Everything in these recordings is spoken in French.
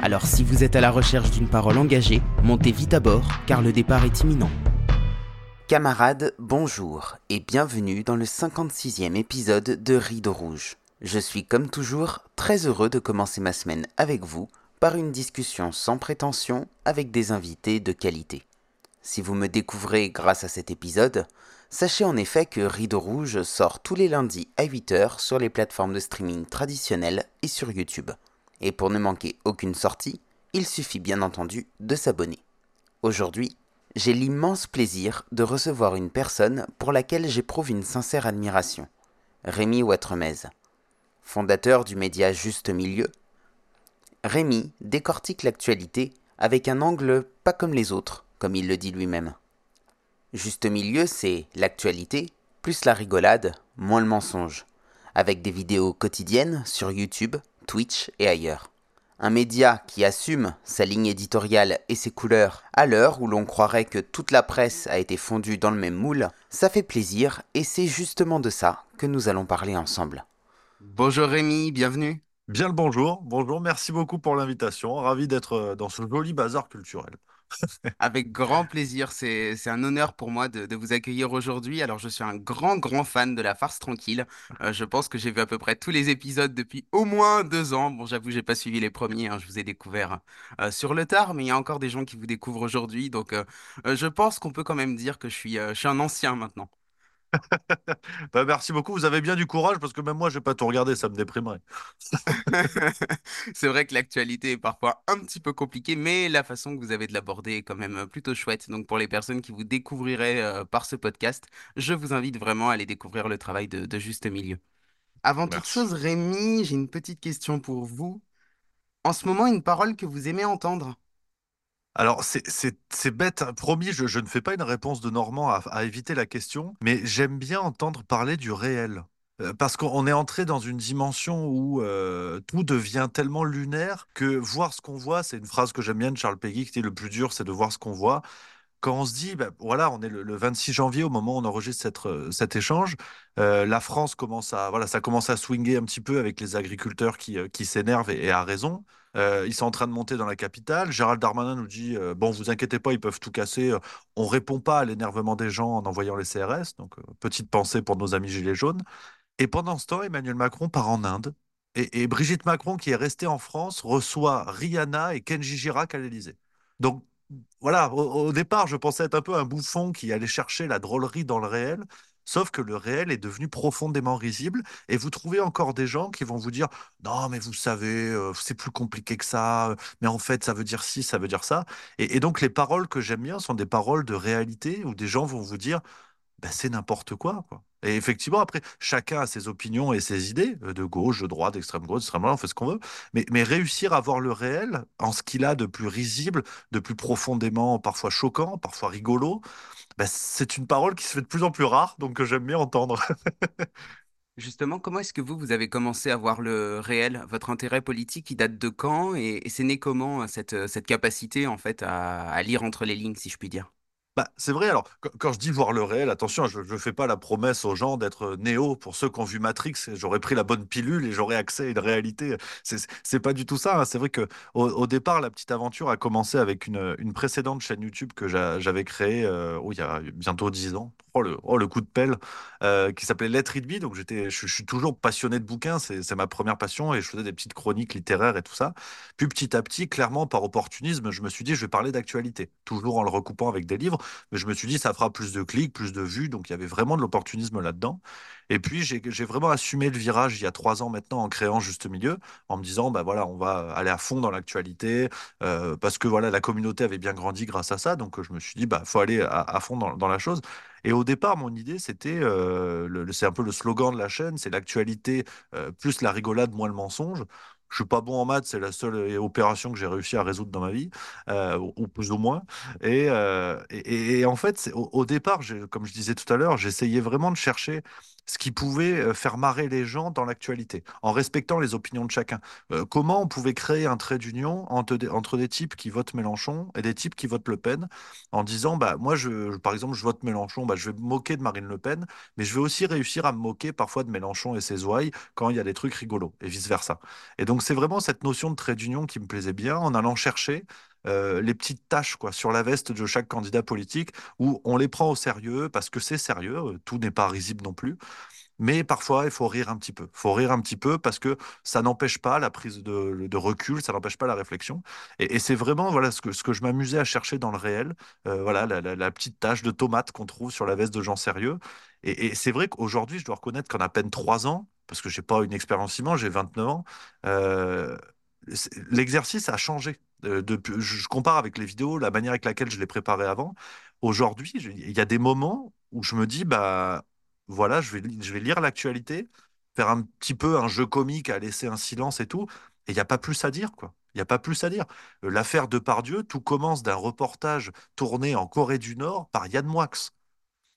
Alors si vous êtes à la recherche d'une parole engagée, montez vite à bord car le départ est imminent. Camarades, bonjour et bienvenue dans le 56e épisode de Rideau Rouge. Je suis comme toujours très heureux de commencer ma semaine avec vous par une discussion sans prétention avec des invités de qualité. Si vous me découvrez grâce à cet épisode, sachez en effet que Rideau Rouge sort tous les lundis à 8h sur les plateformes de streaming traditionnelles et sur YouTube. Et pour ne manquer aucune sortie, il suffit bien entendu de s'abonner. Aujourd'hui, j'ai l'immense plaisir de recevoir une personne pour laquelle j'éprouve une sincère admiration. Rémi Ouattremez. Fondateur du média Juste Milieu, Rémi décortique l'actualité avec un angle pas comme les autres, comme il le dit lui-même. Juste milieu, c'est l'actualité, plus la rigolade, moins le mensonge, avec des vidéos quotidiennes sur YouTube, Twitch et ailleurs. Un média qui assume sa ligne éditoriale et ses couleurs à l'heure où l'on croirait que toute la presse a été fondue dans le même moule, ça fait plaisir et c'est justement de ça que nous allons parler ensemble. Bonjour Rémi, bienvenue. Bien le bonjour, bonjour, merci beaucoup pour l'invitation, ravi d'être euh, dans ce joli bazar culturel. Avec grand plaisir, c'est c'est un honneur pour moi de, vous accueillir aujourd'hui. Alors, je suis un grand, grand fan de La Farce Tranquille. Euh, je pense que j'ai vu à peu près tous les épisodes depuis au moins deux ans. Bon, j'avoue, j'ai pas suivi les premiers, hein, je vous ai découvert euh, sur le tard, mais il y a encore des gens qui vous découvrent aujourd'hui. Donc, euh, je pense qu'on peut quand même dire que je suis, je suis un ancien maintenant. Bah, merci beaucoup, vous avez bien du courage parce que même moi, je vais pas tout regarder, ça me déprimerait. C'est vrai que l'actualité est parfois un petit peu compliquée, mais la façon que vous avez de l'aborder est quand même euh, plutôt chouette. Donc pour les personnes qui vous découvriraient euh, par ce podcast, je vous invite vraiment à aller découvrir le travail de, de Juste Milieu. Avant toute chose, Rémi, j'ai une petite question pour vous. En ce moment, une parole que vous aimez entendre? Alors, c'est bête, hein. promis, je, ne fais pas une réponse de Normand à, éviter la question, mais j'aime bien entendre parler du réel. Euh, Parce qu'on est entré dans une dimension où euh, tout devient tellement lunaire que voir ce qu'on voit, c'est une phrase que j'aime bien de Charles Péguy qui dit le plus dur, c'est de voir ce qu'on voit. Quand on se dit, ben, voilà, on est le, le 26 janvier au moment où on enregistre euh, cet échange, la France commence à, voilà, ça commence à swinguer un petit peu avec les agriculteurs qui, qui s'énervent et, et à raison. Euh, ils sont en train de monter dans la capitale. Gérald Darmanin nous dit, euh, bon, vous inquiétez pas, ils peuvent tout casser. Euh, On répond pas à l'énervement des gens en envoyant les CRS. Donc, euh, petite pensée pour nos amis Gilets jaunes. Et pendant ce temps, Emmanuel Macron part en Inde. Et, Brigitte Macron, qui est restée en France, reçoit Rihanna et Kenji Girac à l'Élysée. Donc, voilà, au départ, je pensais être un peu un bouffon qui allait chercher la drôlerie dans le réel, sauf que le réel est devenu profondément risible, et vous trouvez encore des gens qui vont vous dire, non, mais vous savez, euh, c'est plus compliqué que ça, euh, mais en fait, ça veut dire ci, ça veut dire ça. Et, et donc, les paroles que j'aime bien sont des paroles de réalité, où des gens vont vous dire, ben, c'est n'importe quoi. Et effectivement, après, chacun a ses opinions et ses idées, euh, de gauche, de droite, d'extrême gauche, d'extrême droite, on fait ce qu'on veut. Mais, réussir à voir le réel en ce qu'il a de plus risible, de plus profondément, parfois choquant, parfois rigolo, ben, c'est une parole qui se fait de plus en plus rare, donc que j'aime bien entendre. Justement, comment est-ce que vous, vous avez commencé à voir le réel? Votre intérêt politique, il date de quand? Et, c'est né comment, cette, capacité, en fait, à lire entre les lignes, si je puis dire? Bah, c'est vrai, alors, quand, je dis voir le réel, attention, je ne fais pas la promesse aux gens d'être néo. Pour ceux qui ont vu Matrix, j'aurais pris la bonne pilule et j'aurais accès à une réalité. C'est pas du tout ça. hein. C'est vrai que au, départ, la petite aventure a commencé avec une, précédente chaîne YouTube que j'a- j'avais créée euh, oh, il y a bientôt 10 ans. Oh le, oh, le coup de pelle, euh, qui s'appelait Let It Be. Donc, je, suis toujours passionné de bouquins, c'est ma première passion et je faisais des petites chroniques littéraires et tout ça. Puis petit à petit, clairement, par opportunisme, je me suis dit, je vais parler d'actualité, toujours en le recoupant avec des livres. Mais je me suis dit, ça fera plus de clics, plus de vues. Donc, il y avait vraiment de l'opportunisme là-dedans. Et puis, j'ai vraiment assumé le virage il y a trois ans maintenant en créant Juste Milieu, en me disant, bah voilà, on va aller à fond dans l'actualité, euh, parce que voilà, la communauté avait bien grandi grâce à ça. Donc, je me suis dit, bah faut aller à, fond dans, la chose. Et au départ, mon idée, c'était, euh, c'est un peu le slogan de la chaîne, c'est l'actualité euh, plus la rigolade, moins le mensonge. Je suis pas bon en maths, c'est la seule euh, opération que j'ai réussi à résoudre dans ma vie, euh, ou plus ou moins. Et, euh, en fait, au, départ, comme je disais tout à l'heure, j'essayais vraiment de chercher ce qui pouvait euh, faire marrer les gens dans l'actualité, en respectant les opinions de chacun. Euh, comment on pouvait créer un trait d'union entre des, types qui votent Mélenchon et des types qui votent Le Pen, en disant, bah, moi, je, par exemple, je vote Mélenchon, bah, je vais me moquer de Marine Le Pen, mais je vais aussi réussir à me moquer parfois de Mélenchon et ses ouailles quand il y a des trucs rigolos, et vice-versa. Et donc, c'est vraiment cette notion de trait d'union qui me plaisait bien, en allant chercher euh, les petites taches quoi, sur la veste de chaque candidat politique, où on les prend au sérieux, parce que c'est sérieux, euh, tout n'est pas risible non plus, mais parfois, il faut rire un petit peu. Il faut rire un petit peu parce que ça n'empêche pas la prise de, recul, ça n'empêche pas la réflexion. Et, c'est vraiment voilà, ce que, ce que je m'amusais à chercher dans le réel, euh, voilà, la, petite tache de tomate qu'on trouve sur la veste de gens sérieux. Et, c'est vrai qu'aujourd'hui, je dois reconnaître qu'en à peine trois ans, parce que j'ai pas une expérience immense, j'ai 29 ans, l'exercice a changé. Euh, je compare avec les vidéos, la manière avec laquelle je les préparais avant. Aujourd'hui, il y a des moments où je me dis, bah voilà, je vais, lire l'actualité, faire un petit peu un jeu comique à laisser un silence et tout, et il n'y a pas plus à dire, quoi. Il n'y a pas plus à dire. Euh, L'affaire Depardieu, tout commence d'un reportage tourné en Corée du Nord par Yann Moix.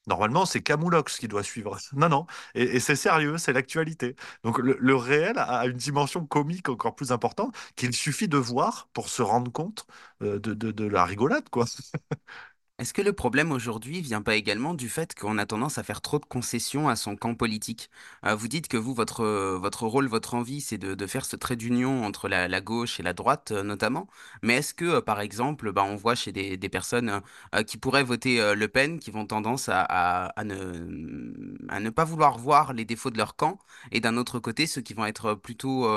Normalement, c'est Camoulox qui doit suivre. Non, non. Et, c'est sérieux, c'est l'actualité. Donc le, réel a une dimension comique encore plus importante qu'il suffit de voir pour se rendre compte euh, de, de la rigolade, quoi. Est-ce que le problème aujourd'hui vient pas également du fait qu'on a tendance à faire trop de concessions à son camp politique? Euh, vous dites que vous, votre, euh, votre rôle, votre envie, c'est de, faire ce trait d'union entre la, gauche et la droite, euh, notamment. Mais est-ce que, par exemple, bah, on voit chez des, personnes qui pourraient voter Le Pen, qui vont tendance à, ne, pas vouloir voir les défauts de leur camp, et d'un autre côté, ceux qui vont être plutôt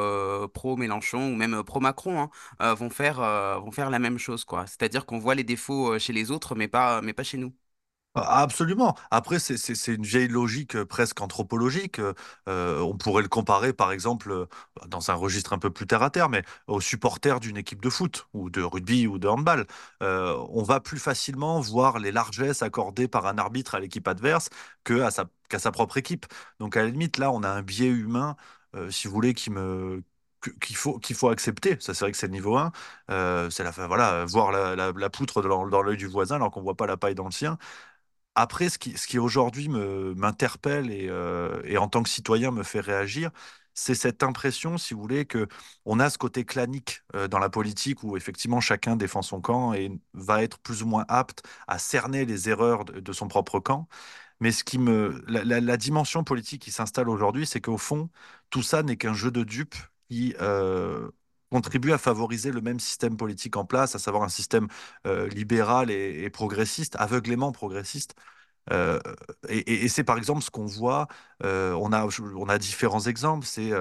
pro-Mélenchon ou même pro-Macron, hein, vont faire, vont faire la même chose. C'est-à-dire qu'on voit les défauts chez les autres, mais mais pas chez nous. Ah, Absolument. Après, c'est une vieille logique euh, presque anthropologique. Euh, on pourrait le comparer, par exemple, euh, dans un registre un peu plus terre à terre, mais aux supporters d'une équipe de foot ou de rugby ou de handball. On va plus facilement voir les largesses accordées par un arbitre à l'équipe adverse que à sa, qu'à sa propre équipe. Donc, à la limite, là, on a un biais humain, si vous voulez, qui me qu'il faut qu'il faut accepter. Ça, c'est vrai que c'est le niveau 1. Euh, la, voilà, voir la, la, poutre dans, l'œil du voisin alors qu'on voit pas la paille dans le sien. Après, ce qui, ce qui aujourd'hui m'interpelle et, euh, et en tant que citoyen me fait réagir, c'est cette impression, si vous voulez, que on a ce côté clanique euh, dans la politique où effectivement chacun défend son camp et va être plus ou moins apte à cerner les erreurs de, son propre camp. Mais ce qui me, la- la dimension politique qui s'installe aujourd'hui, c'est qu'au fond, tout ça n'est qu'un jeu de dupes qui euh, contribue à favoriser le même système politique en place, à savoir un système euh, libéral et, progressiste, aveuglément progressiste. Euh, et c'est par exemple ce qu'on voit, on a, on a différents exemples, c'est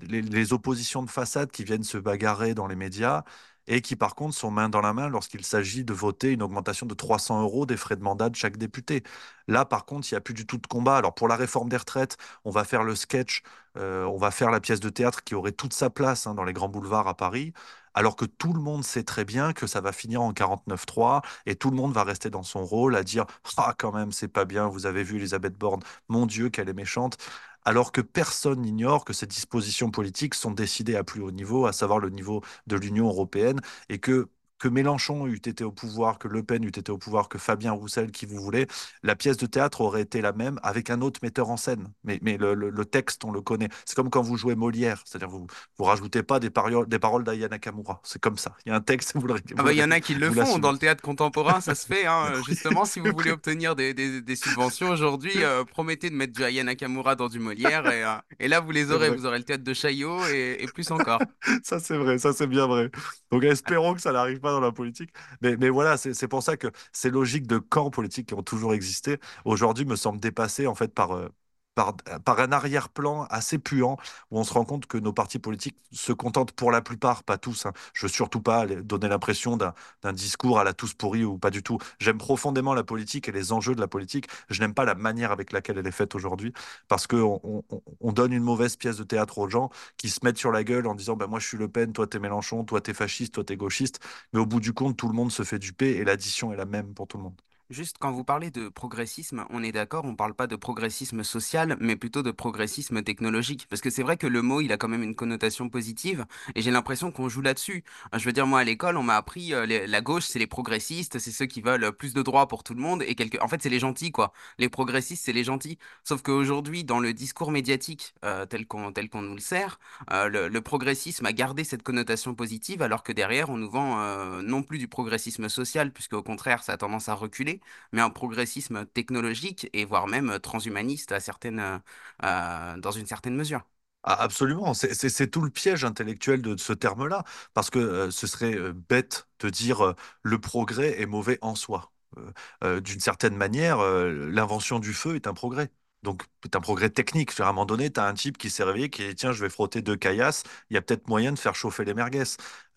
les oppositions de façade qui viennent se bagarrer dans les médias et qui par contre sont main dans la main lorsqu'il s'agit de voter une augmentation de 300 euros des frais de mandat de chaque député. Là par contre, il n'y a plus du tout de combat. Alors pour la réforme des retraites, on va faire le sketch, euh, on va faire la pièce de théâtre qui aurait toute sa place hein, dans les grands boulevards à Paris. Alors que tout le monde sait très bien que ça va finir en 49-3 et tout le monde va rester dans son rôle à dire Ah, quand même, c'est pas bien, vous avez vu Elisabeth Borne, mon Dieu, qu'elle est méchante. Alors que personne n'ignore que ces dispositions politiques sont décidées à plus haut niveau, à savoir le niveau de l'Union européenne, et que que Mélenchon eût été au pouvoir, que Le Pen eût été au pouvoir, que Fabien Roussel, qui vous voulez, la pièce de théâtre aurait été la même avec un autre metteur en scène. Mais, mais le, le- le texte, on le connaît. C'est comme quand vous jouez Molière, c'est-à-dire vous vous rajoutez pas des, pario- des paroles d'Aya Nakamura. C'est comme ça. Il y a un texte, vous le, Ah bah, il y en a qui le font dans le théâtre contemporain, ça se fait. Hein. Justement, si vous voulez obtenir des, des, des subventions aujourd'hui, euh, promettez de mettre du Aya Nakamura dans du Molière et, euh, et là vous les aurez. Vous aurez le théâtre de Chaillot et, et plus encore. Ça, c'est vrai, ça, c'est bien vrai. Donc, espérons que ça n'arrive pas dans la politique. Mais, mais voilà, c'est pour ça que ces logiques de camps politiques qui ont toujours existé, aujourd'hui, me semblent dépassées, en fait, par, euh, par, par un arrière-plan assez puant, où on se rend compte que nos partis politiques se contentent pour la plupart, pas tous, hein. Je veux surtout pas donner l'impression d'un discours à la tous pourris ou pas du tout. J'aime profondément la politique et les enjeux de la politique. Je n'aime pas la manière avec laquelle elle est faite aujourd'hui, parce qu'on on, on- on donne une mauvaise pièce de théâtre aux gens qui se mettent sur la gueule en disant bah, moi je suis Le Pen, toi t'es Mélenchon, toi t'es fasciste, toi t'es gauchiste. Mais au bout du compte, tout le monde se fait duper et l'addition est la même pour tout le monde. Juste quand vous parlez de progressisme, on est d'accord, on parle pas de progressisme social, mais plutôt de progressisme technologique. Parce que c'est vrai que le mot, il a quand même une connotation positive, et j'ai l'impression qu'on joue là-dessus. Euh, Je veux dire, moi, à l'école, on m'a appris, euh, la gauche, c'est les progressistes, c'est ceux qui veulent plus de droits pour tout le monde, et quelque... en fait, c'est les gentils, quoi. Les progressistes, c'est les gentils. Sauf qu'aujourd'hui, dans le discours médiatique, euh, tel qu'on nous le sert, euh, le, progressisme a gardé cette connotation positive, alors que derrière, on nous vend euh, non plus du progressisme social, puisque au contraire, ça a tendance à reculer mais un progressisme technologique et voire même transhumaniste à certaines, euh, euh, dans une certaine mesure. Ah, absolument, c'est tout le piège intellectuel de ce terme-là, parce que euh, ce serait euh, bête de dire euh, le progrès est mauvais en soi. Euh, euh, d'une certaine manière, euh, l'invention du feu est un progrès. Donc, c'est un progrès technique. À un moment donné, tu as un type qui s'est réveillé, qui dit, tiens, je vais frotter deux caillasses, il y a peut-être moyen de faire chauffer les merguez.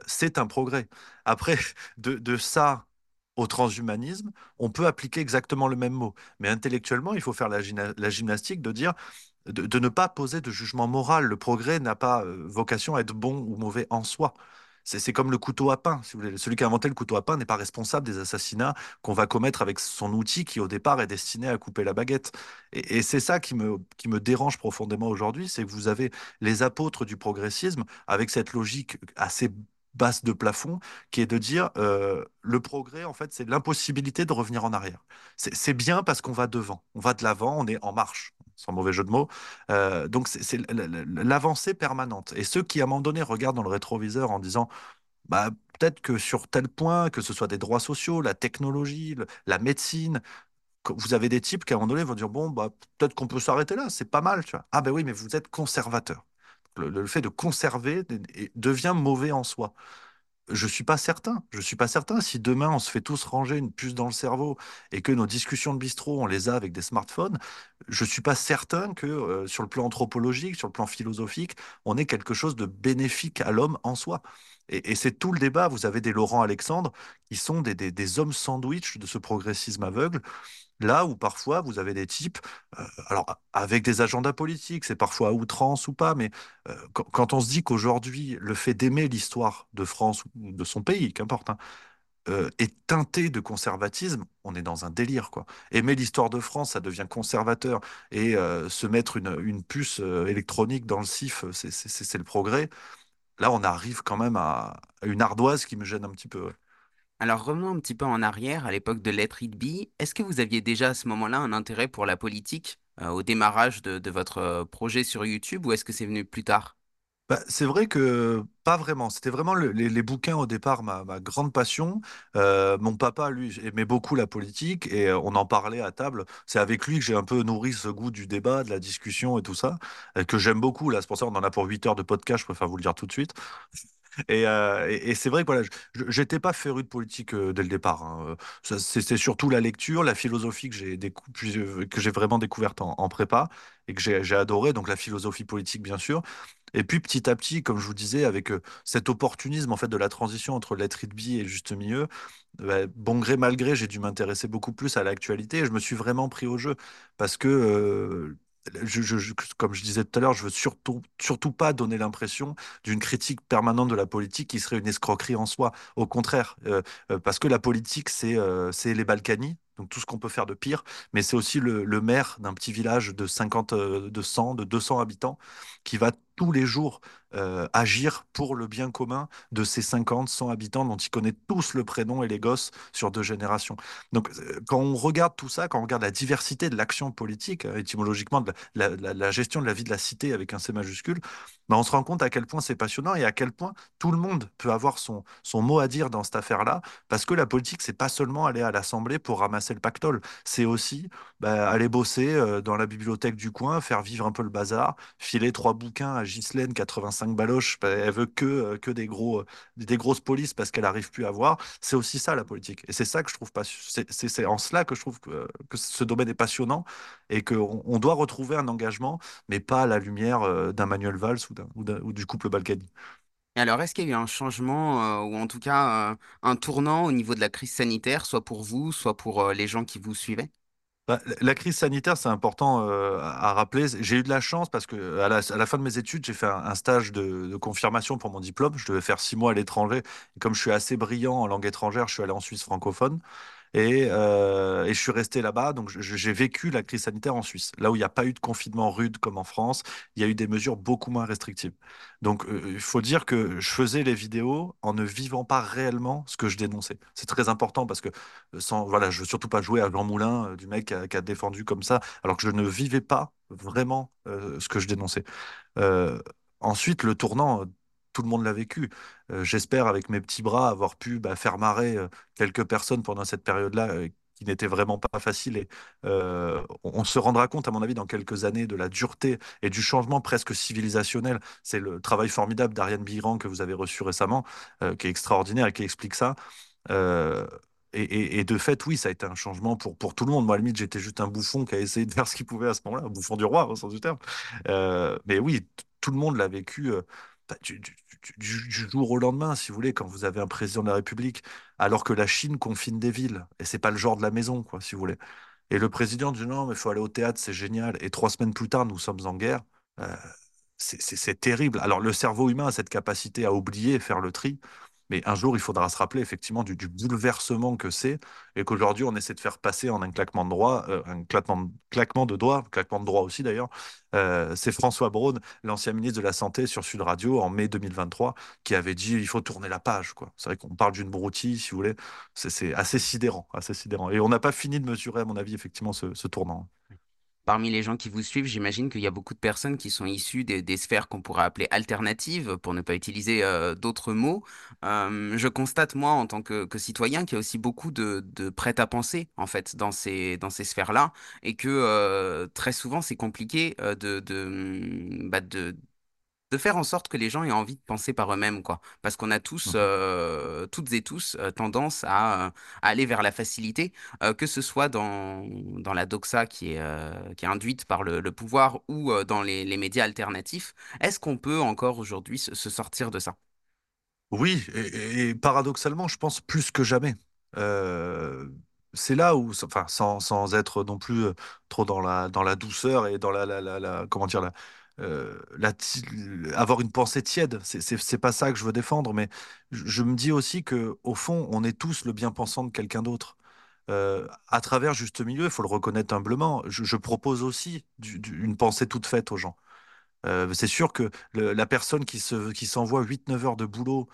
C'est un progrès. Après, de ça au transhumanisme, on peut appliquer exactement le même mot. Mais intellectuellement, il faut faire la, gymna- la gymnastique de dire de, ne pas poser de jugement moral. Le progrès n'a pas euh, vocation à être bon ou mauvais en soi. C'est comme le couteau à pain, si vous voulez. Celui qui a inventé le couteau à pain n'est pas responsable des assassinats qu'on va commettre avec son outil qui, au départ, est destiné à couper la baguette. Et, et c'est ça qui me, qui me dérange profondément aujourd'hui, c'est que vous avez les apôtres du progressisme avec cette logique assez basse de plafond, qui est de dire euh, le progrès, en fait, c'est l'impossibilité de revenir en arrière. C'est bien parce qu'on va devant, on va de l'avant, on est en marche sans mauvais jeu de mots. Euh, donc c'est l'avancée permanente. Et ceux qui, à un moment donné, regardent dans le rétroviseur en disant, bah, peut-être que sur tel point, que ce soit des droits sociaux, la technologie, la médecine, vous avez des types qui, à un moment donné, vont dire, bon, bah, peut-être qu'on peut s'arrêter là, c'est pas mal, tu vois. Ah ben oui, mais vous êtes conservateur. Le, fait de conserver devient mauvais en soi. Je suis pas certain. Je suis pas certain. Si demain on se fait tous ranger une puce dans le cerveau et que nos discussions de bistrot on les a avec des smartphones, je suis pas certain que euh, sur le plan anthropologique, sur le plan philosophique, on ait quelque chose de bénéfique à l'homme en soi. Et, c'est tout le débat. Vous avez des Laurent Alexandre qui sont des hommes sandwich de ce progressisme aveugle Là où parfois vous avez des types, euh, alors avec des agendas politiques, c'est parfois à outrance ou pas, mais euh, quand, on se dit qu'aujourd'hui le fait d'aimer l'histoire de France ou de son pays, qu'importe, hein, euh, est teinté de conservatisme, on est dans un délire, quoi. Aimer l'histoire de France, ça devient conservateur, et se mettre une, puce électronique dans le CIF, c'est le progrès. Là, on arrive quand même à une ardoise qui me gêne un petit peu. Alors revenons un petit peu en arrière, à l'époque de Let It Be. Est-ce que vous aviez déjà à ce moment-là un intérêt pour la politique euh, au démarrage de, votre euh, projet sur YouTube ou est-ce que c'est venu plus tard? Bah, c'est vrai que pas vraiment. C'était vraiment le- les, bouquins au départ, ma, grande passion. Euh, mon papa, lui, aimait beaucoup la politique et on en parlait à table. C'est avec lui que j'ai un peu nourri ce goût du débat, de la discussion et tout ça, que j'aime beaucoup. Là, c'est pour ça qu'on en a pour 8 heures de podcast, je préfère vous le dire tout de suite. Et, euh, et- c'est vrai que voilà, j'étais pas féru de politique euh, dès le départ. hein. Euh, C'était surtout la lecture, la philosophie que j'ai décou- vraiment découverte en, prépa et que j'ai adoré. Donc la philosophie politique, bien sûr. Et puis petit à petit, comme je vous disais, avec cet opportunisme en fait de la transition entre it be et juste milieu, bah, bon gré mal gré, j'ai dû m'intéresser beaucoup plus à l'actualité et je me suis vraiment pris au jeu parce que comme je disais tout à l'heure, je veux surtout surtout pas donner l'impression d'une critique permanente de la politique qui serait une escroquerie en soi. Au contraire, euh, euh, parce que la politique, c'est euh, c'est les Balkany, donc tout ce qu'on peut faire de pire, mais c'est aussi le, le maire d'un petit village de 50, euh, de 100, de 200 habitants qui va tous les jours euh, agir pour le bien commun de ces 50, 100 habitants dont ils connaissent tous le prénom et les gosses sur deux générations. Donc, euh, quand on regarde tout ça, quand on regarde la diversité de l'action politique, euh, étymologiquement, de la, gestion de la vie de la cité avec un C majuscule, ben, on se rend compte à quel point c'est passionnant et à quel point tout le monde peut avoir son, son mot à dire dans cette affaire-là, parce que la politique, c'est pas seulement aller à l'Assemblée pour ramasser le pactole, c'est aussi bah, aller bosser dans la bibliothèque du coin, faire vivre un peu le bazar, filer trois bouquins Ghislaine, 85 baloches, bah, elle veut que, euh, que des gros, euh, des grosses polices parce qu'elle n'arrive plus à voir. C'est aussi ça la politique. Et c'est ça que je trouve pas, c'est en cela que je trouve que, que ce domaine est passionnant et qu'on on doit retrouver un engagement mais pas à la lumière euh, d'un Manuel Valls ou, du couple Balkany. Alors, est-ce qu'il y a eu un changement euh, ou en tout cas euh, un tournant au niveau de la crise sanitaire, soit pour vous, soit pour euh, les gens qui vous suivaient? Bah, la crise sanitaire, c'est important euh, à rappeler. J'ai eu de la chance parce que à la, fin de mes études, j'ai fait un, stage de, confirmation pour mon diplôme. Je devais faire six mois à l'étranger. Comme je suis assez brillant en langue étrangère, je suis allé en Suisse francophone. Et, euh, et je suis resté là-bas, donc j'ai vécu la crise sanitaire en Suisse, là où il n'y a pas eu de confinement rude comme en France, il y a eu des mesures beaucoup moins restrictives. Donc euh, il faut dire que je faisais les vidéos en ne vivant pas réellement ce que je dénonçais. C'est très important parce que euh, sans, voilà, je veux surtout pas jouer à Jean Moulin, du mec qui a, défendu comme ça, alors que je ne vivais pas vraiment ce que je dénonçais. Ensuite, le tournant, tout le monde l'a vécu. Euh, j'espère, avec mes petits bras, avoir pu bah, faire marrer euh, quelques personnes pendant cette période-là euh, qui n'était vraiment pas facile. Et on, se rendra compte, à mon avis, dans quelques années, de la dureté et du changement presque civilisationnel. C'est le travail formidable d'Ariane Biran que vous avez reçu récemment, qui est extraordinaire et qui explique ça. Et, de fait, oui, ça a été un changement pour, tout le monde. Moi, à la limite, j'étais juste un bouffon qui a essayé de faire ce qu'il pouvait à ce moment-là, un bouffon du roi, au sens du terme. Mais oui, tout le monde l'a vécu bah, du- jour au lendemain, si vous voulez, quand vous avez un président de la République, alors que la Chine confine des villes. Et c'est pas le genre de la maison, quoi, si vous voulez. Et le président dit non, mais il faut aller au théâtre, c'est génial. Et trois semaines plus tard, nous sommes en guerre. Euh, c'est terrible. Alors, le cerveau humain a cette capacité à oublier faire le tri. Mais un jour, il faudra se rappeler effectivement du, bouleversement que c'est et qu'aujourd'hui, on essaie de faire passer en un claquement de doigts, euh, un claquement, de- doigts, claquement de doigts aussi d'ailleurs. Euh, c'est François Braun, l'ancien ministre de la Santé sur Sud Radio en mai 2023, qui avait dit il faut tourner la page. C'est vrai qu'on parle d'une broutille, si vous voulez. C'est assez sidérant, assez sidérant. Et on n'a pas fini de mesurer, à mon avis, effectivement, ce tournant. Parmi les gens qui vous suivent, j'imagine qu'il y a beaucoup de personnes qui sont issues des, sphères qu'on pourrait appeler alternatives, pour ne pas utiliser euh, d'autres mots. Euh, je constate, moi, en tant que, citoyen, qu'il y a aussi beaucoup de, de prêt-à-penser, en fait, dans ces, sphères-là, et que euh, très souvent, c'est compliqué de, bah, de, de faire en sorte que les gens aient envie de penser par eux-mêmes, quoi. Parce qu'on a tous, Mhm. euh, toutes et tous, euh, tendance à, euh, à aller vers la facilité, euh, que ce soit dans, dans la doxa qui est, qui est induite par le, le pouvoir ou dans les, les médias alternatifs. Est-ce qu'on peut encore aujourd'hui se, se sortir de ça? Oui, et, et paradoxalement, je pense plus que jamais. C'est là où, enfin, sans, sans être non plus trop dans la, dans la douceur et dans la, la, la, la- comment dire, la, euh, avoir une pensée tiède. C'est pas ça que je veux défendre, mais je, me dis aussi que au fond, on est tous le bien-pensant de quelqu'un d'autre. Euh, à travers Juste Milieu, il faut le reconnaître humblement, je, propose aussi une pensée toute faite aux gens. Euh, c'est sûr que la personne qui se, qui s'envoie huit neuf heures de boulot,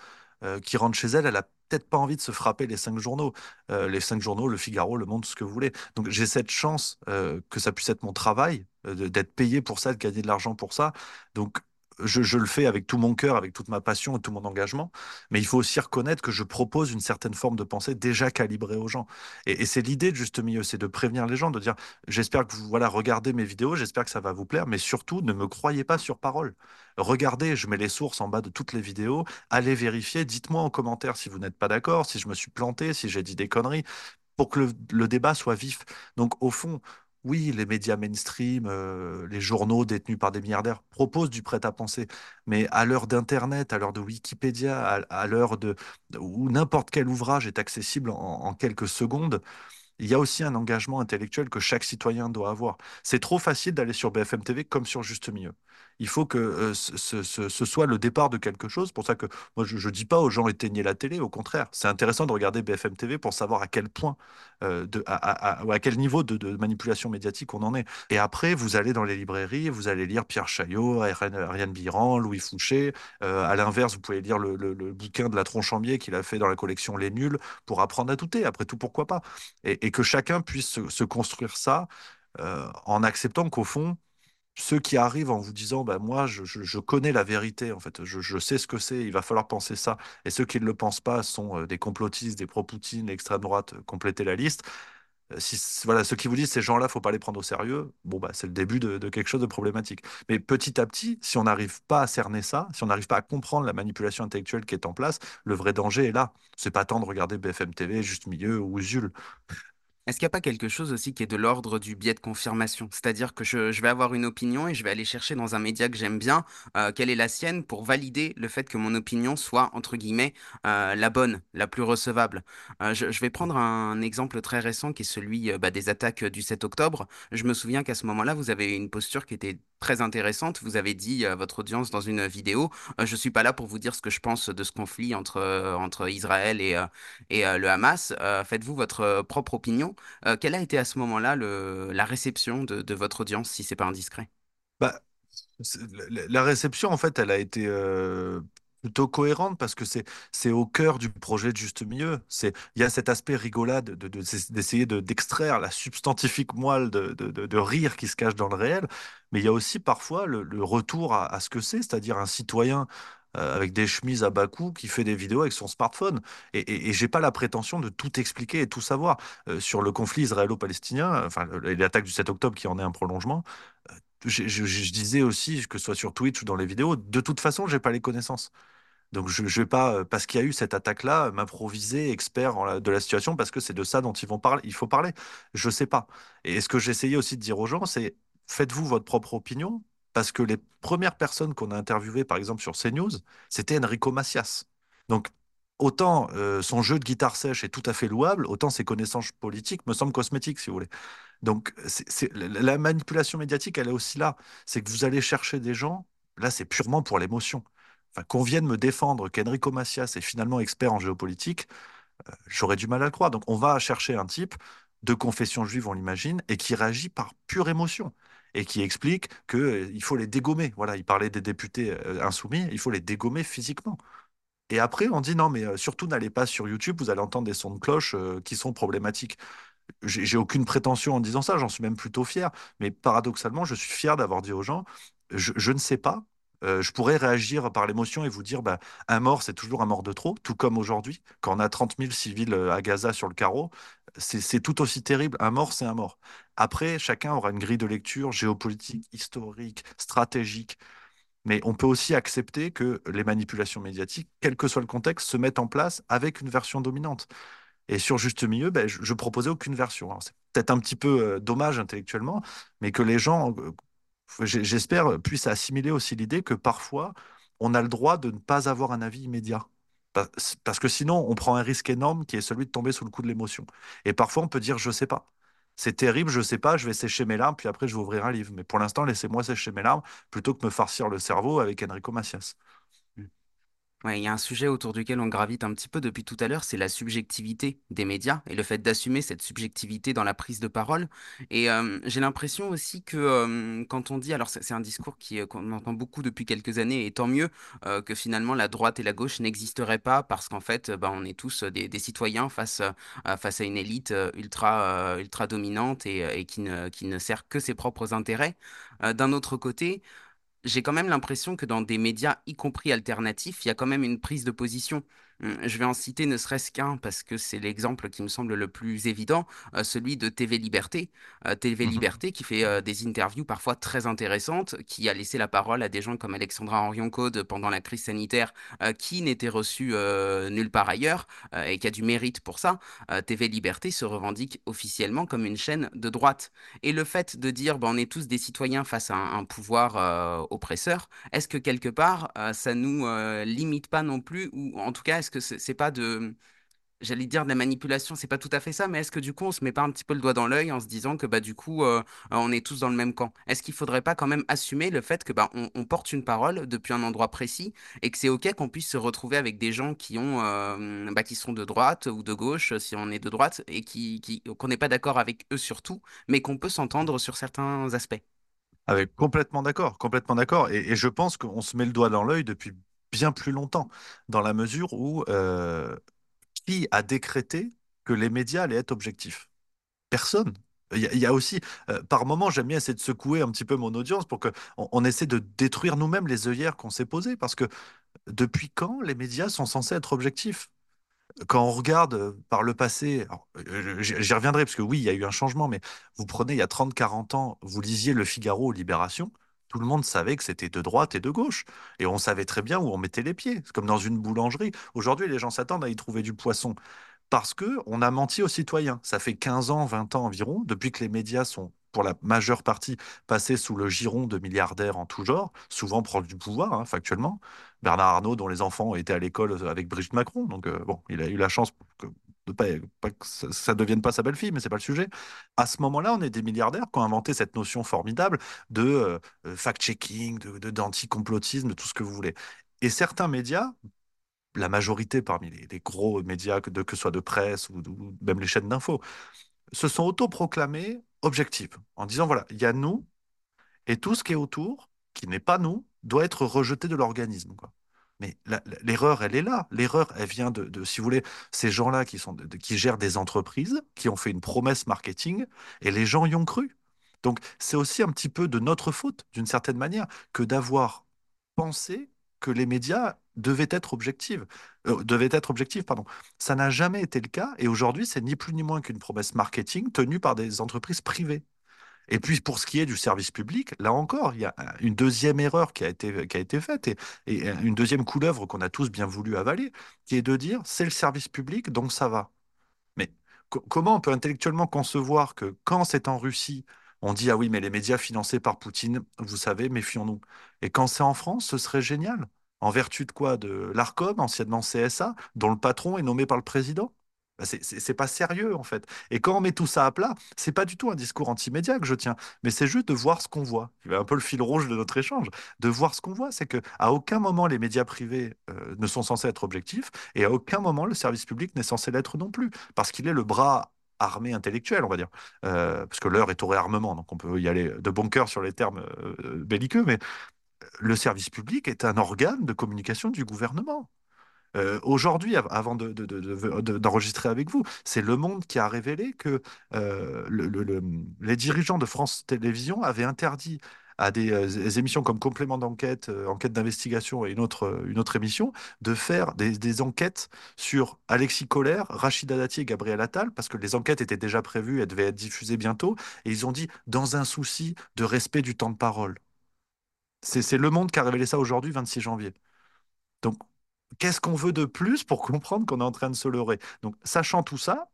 euh, qui rentre chez elle, elle a peut-être pas envie de se frapper les cinq journaux. Euh, les cinq journaux, Le Figaro, Le Monde, ce que vous voulez. Donc j'ai cette chance euh, que ça puisse être mon travail, d'être payé pour ça, de gagner de l'argent pour ça. Donc je, le fais avec tout mon cœur, avec toute ma passion et tout mon engagement. Mais il faut aussi reconnaître que je propose une certaine forme de pensée déjà calibrée aux gens. Et, c'est l'idée de juste milieu, c'est de prévenir les gens, de dire J'espère que vous voilà, regardez mes vidéos, j'espère que ça va vous plaire, mais surtout ne me croyez pas sur parole. Regardez, je mets les sources en bas de toutes les vidéos, allez vérifier, dites-moi en commentaire si vous n'êtes pas d'accord, si je me suis planté, si j'ai dit des conneries, pour que le débat soit vif. Donc au fond, oui, les médias mainstream, euh, les journaux détenus par des milliardaires proposent du prêt-à-penser, mais à l'heure d'Internet, à l'heure de Wikipédia, à, l'heure de où n'importe quel ouvrage est accessible en en quelques secondes, il y a aussi un engagement intellectuel que chaque citoyen doit avoir. C'est trop facile d'aller sur BFM TV comme sur Juste Milieu. Il faut que euh, ce, soit le départ de quelque chose. Pour ça que moi, je ne dis pas aux gens éteignez la télé, au contraire. C'est intéressant de regarder BFM TV pour savoir à quel point, euh, à, quel niveau de, manipulation médiatique on en est. Et après, vous allez dans les librairies, vous allez lire Pierre Chaillot, Ariane Biran, Louis Fouché. Euh, à l'inverse, vous pouvez lire le, bouquin de la Tronchambier qu'il a fait dans la collection Les Nuls pour apprendre à douter. Après tout, pourquoi pas? et, que chacun puisse se, construire ça en acceptant qu'au fond, ceux qui arrivent en vous disant, bah, moi, je, connais la vérité, en fait, je, sais ce que c'est, il va falloir penser ça, et ceux qui ne le pensent pas sont euh, des complotistes, des pro-Poutine, l'extrême droite, euh, complétez la liste. Euh, Si, voilà, ceux qui vous disent ces gens-là, faut pas les prendre au sérieux, bon, bah, c'est le début de, quelque chose de problématique. Mais petit à petit, si on n'arrive pas à cerner ça, si on n'arrive pas à comprendre la manipulation intellectuelle qui est en place, le vrai danger est là. C'est pas tant de regarder BFM TV, Juste Milieu ou Usul. Est-ce qu'il n'y a pas quelque chose aussi qui est de l'ordre du biais de confirmation? C'est-à-dire que je, vais avoir une opinion et je vais aller chercher dans un média que j'aime bien euh, quelle est la sienne pour valider le fait que mon opinion soit, entre guillemets, euh, la bonne, la plus recevable? Euh, je, vais prendre un exemple très récent qui est celui bah, des attaques du 7 octobre. Je me souviens qu'à ce moment-là, vous avez une posture qui était très intéressante. Vous avez dit à votre audience dans une vidéo, euh, je suis pas là pour vous dire ce que je pense de ce conflit entre, euh, entre Israël et, euh, et euh, le Hamas. Euh, faites-vous votre euh, propre opinion. Euh, quelle a été à ce moment-là la réception de, de votre audience, si c'est pas indiscret? Bah, la réception, en fait, elle a été euh, plutôt cohérente parce que c'est c'est au cœur du projet de juste milieu. C'est il y a cet aspect rigolade de, de- d'essayer de d'extraire la substantifique moelle de, de, de- rire qui se cache dans le réel, mais il y a aussi parfois le, retour à, ce que c'est, c'est-à-dire un citoyen euh, avec des chemises à bas coût qui fait des vidéos avec son smartphone. Et, et, et j'ai pas la prétention de tout expliquer et tout savoir Euh, sur le conflit israélo-palestinien, enfin le- l'attaque du 7 octobre qui en est un prolongement je, je- je disais aussi, que ce soit sur Twitch ou dans les vidéos, de toute façon, j'ai pas les connaissances. Donc je ne vais pas, euh, parce qu'il y a eu cette attaque-là, m'improviser expert de la situation parce que c'est de ça dont ils vont parler. Il faut parler. Je sais pas. Et ce que j'essayais aussi de dire aux gens, c'est faites-vous votre propre opinion parce que les premières personnes qu'on a interviewées, par exemple sur CNews, c'était Enrico Macias. Donc autant euh, son jeu de guitare sèche est tout à fait louable, autant ses connaissances politiques me semblent cosmétiques, si vous voulez. Donc, la la manipulation médiatique, elle est aussi là. C'est que vous allez chercher des gens, là, c'est purement pour l'émotion. Qu'on vienne me défendre qu'Enrico Macias est finalement expert en géopolitique, j'aurais du mal à le croire. Donc, on va chercher un type de confession juive, on l'imagine, et qui réagit par pure émotion. Et qui explique qu'il faut les dégommer. Voilà, il parlait des députés euh, insoumis, il faut les dégommer physiquement. Et après, on dit non, mais euh, surtout n'allez pas sur YouTube, vous allez entendre des sons de cloche euh, qui sont problématiques j'ai aucune prétention en disant ça, j'en suis même plutôt fier. Mais paradoxalement, je suis fier d'avoir dit aux gens, je, ne sais pas. Euh, je pourrais réagir par l'émotion et vous dire, bah, un mort, c'est toujours un mort de trop, tout comme aujourd'hui. Quand on a 30 000 civils euh, à Gaza sur le carreau, c'est tout aussi terrible. Un mort, c'est un mort. Après, chacun aura une grille de lecture géopolitique, historique, stratégique. Mais on peut aussi accepter que les manipulations médiatiques, quel que soit le contexte, se mettent en place avec une version dominante. Et sur Juste Milieu, ben, je, je proposais aucune version. C'est peut-être un petit peu euh, dommage intellectuellement, mais que les gens, euh, j'ai- j'espère, puissent assimiler aussi l'idée que parfois, on a le droit de ne pas avoir un avis immédiat. Pa- Parce que sinon, on prend un risque énorme qui est celui de tomber sous le coup de l'émotion. Et parfois, on peut dire, je sais pas. C'est terrible, je sais pas, je vais sécher mes larmes, puis après, je vais ouvrir un livre. Mais pour l'instant, laissez-moi sécher mes larmes plutôt que me farcir le cerveau avec Enrico Macias. Il y a un sujet autour duquel on gravite un petit peu depuis tout à l'heure, c'est la subjectivité des médias et le fait d'assumer cette subjectivité dans la prise de parole. Et j'ai l'impression aussi que quand on dit, alors c'est un discours qu'on entend beaucoup depuis quelques années, et tant mieux que finalement la droite et la gauche n'existeraient pas parce qu'en fait, bah, on est tous des, citoyens face, à- une élite ultra, dominante et, qui ne, sert que ses propres intérêts. D'un autre côté, j'ai quand même l'impression que dans des médias, y compris alternatifs, il y a quand même une prise de position. Hum, Je vais en citer ne serait-ce qu'un parce que c'est l'exemple qui me semble le plus évident, euh, celui de TV Liberté. Euh, TV Mhm. Liberté qui fait euh, des interviews parfois très intéressantes, qui a laissé la parole à des gens comme Alexandra Henrion-Caude pendant la crise sanitaire, qui n'était reçu euh, nulle part ailleurs et qui a du mérite pour ça. TV Liberté se revendique officiellement comme une chaîne de droite. Et le fait de dire, ben, on est tous des citoyens face à un, un pouvoir euh, oppresseur, est-ce que quelque part, euh, ça nous euh, limite pas non plus, ou en tout cas, est-ce que c'est pas de, j'allais dire de la manipulation, c'est pas tout à fait ça, mais est-ce que du coup, on se met pas un petit peu le doigt dans l'œil en se disant que bah du coup, euh, on est tous dans le même camp? Est-ce qu'il faudrait pas quand même assumer le fait que bah on, porte une parole depuis un endroit précis et que c'est ok qu'on puisse se retrouver avec des gens qui ont, euh, bah, qui sont de droite ou de gauche, si on est de droite, et qui, qui qu'on n'est pas d'accord avec eux sur tout, mais qu'on peut s'entendre sur certains aspects? Avec complètement d'accord, complètement d'accord. Et, et je pense qu'on se met le doigt dans l'œil depuis bien plus longtemps, dans la mesure où euh, qui a décrété que les médias allaient être objectifs? Personne. Il y a, aussi, euh, par moment, j'aime bien essayer de secouer un petit peu mon audience pour que on, on essaie de détruire nous-mêmes les œillères qu'on s'est posées. Parce que depuis quand les médias sont censés être objectifs? quand on regarde euh, par le passé, j'y reviendrai parce que oui, il y a eu un changement, mais vous prenez il y a 30-40 ans, vous lisiez Le Figaro Libération, tout le monde savait que c'était de droite et de gauche. Et on savait très bien où on mettait les pieds. C'est comme dans une boulangerie. Aujourd'hui, les gens s'attendent à y trouver du poisson parce que on a menti aux citoyens. Ça fait 15 ans, 20 ans environ, depuis que les médias sont, pour la majeure partie, passés sous le giron de milliardaires en tout genre, souvent proches du pouvoir, hein, factuellement. Bernard Arnault, dont les enfants étaient à l'école avec Brigitte Macron, donc euh, bon, il a eu la chance que- pas, pas que ça, ça devienne pas sa belle-fille, mais c'est pas le sujet. À ce moment-là, on est des milliardaires qui ont inventé cette notion formidable de euh, fact-checking, de, d'anti-complotisme, tout ce que vous voulez. Et certains médias, la majorité parmi les, gros médias, que, que ce soit de presse ou, même les chaînes d'infos, se sont autoproclamés objectifs en disant, voilà, il y a nous et tout ce qui est autour, qui n'est pas nous, doit être rejeté de l'organisme. Mais l'erreur, elle est là. L'erreur, elle vient de, si vous voulez, ces gens-là qui sont qui gèrent des entreprises, qui ont fait une promesse marketing, et les gens y ont cru. Donc, c'est aussi un petit peu de notre faute, d'une certaine manière, que d'avoir pensé que les médias devaient être objectifs. Euh, devaient être objectifs, pardon. Ça n'a jamais été le cas, et aujourd'hui, c'est ni plus ni moins qu'une promesse marketing tenue par des entreprises privées. Et puis pour ce qui est du service public, là encore, il y a une deuxième erreur qui a été, faite et, une deuxième couleuvre qu'on a tous bien voulu avaler, qui est de dire c'est le service public, donc ça va. Mais co- comment on peut intellectuellement concevoir que quand c'est en Russie, on dit ah oui, mais les médias financés par Poutine, vous savez, méfions-nous. Et quand c'est en France, ce serait génial. En vertu de quoi? De l'Arcom, anciennement CSA, dont le patron est nommé par le président? Bah, C'est pas sérieux en fait. Et quand on met tout ça à plat, c'est pas du tout un discours anti-média que je tiens, mais c'est juste de voir ce qu'on voit. C'est un peu le fil rouge de notre échange. De voir ce qu'on voit, c'est que à aucun moment les médias privés euh, ne sont censés être objectifs et à aucun moment le service public n'est censé l'être non plus parce qu'il est le bras armé intellectuel, on va dire. Euh, parce que l'heure est au réarmement, donc on peut y aller de bon cœur sur les termes euh, belliqueux, mais le service public est un organe de communication du gouvernement. Aujourd'hui, av- avant de- de- de- de- de- d'enregistrer avec vous, c'est Le Monde qui a révélé que le- le- le- les dirigeants de France Télévisions avaient interdit à des, émissions comme Complément d'enquête, Enquête d'investigation et une autre, émission, de faire des, enquêtes sur Alexis Collère, Rachida Dati et Gabriel Attal, parce que les enquêtes étaient déjà prévues, elles devaient être diffusées bientôt, et ils ont dit dans un souci de respect du temps de parole. C'est Le Monde qui a révélé ça aujourd'hui, 26 janvier. Donc, qu'est-ce qu'on veut de plus pour comprendre qu'on est en train de se leurrer? Donc, sachant tout ça,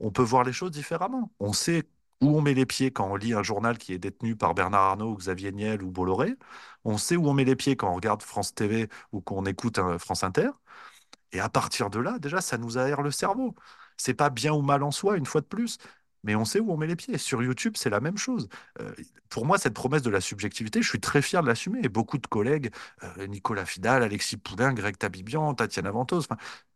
on peut voir les choses différemment. On sait où on met les pieds quand on lit un journal qui est détenu par Bernard Arnault, ou Xavier Niel ou Bolloré. On sait où on met les pieds quand on regarde France TV ou qu'on écoute France Inter. Et à partir de là, déjà, ça nous aère le cerveau. C'est pas bien ou mal en soi, une fois de plus, mais on sait où on met les pieds. Sur YouTube, c'est la même chose. Euh, pour moi, cette promesse de la subjectivité, je suis très fier de l'assumer. Et beaucoup de collègues, euh, Nicolas Fidal, Alexis Poulain, Greg Tabibian, Tatiana Ventos,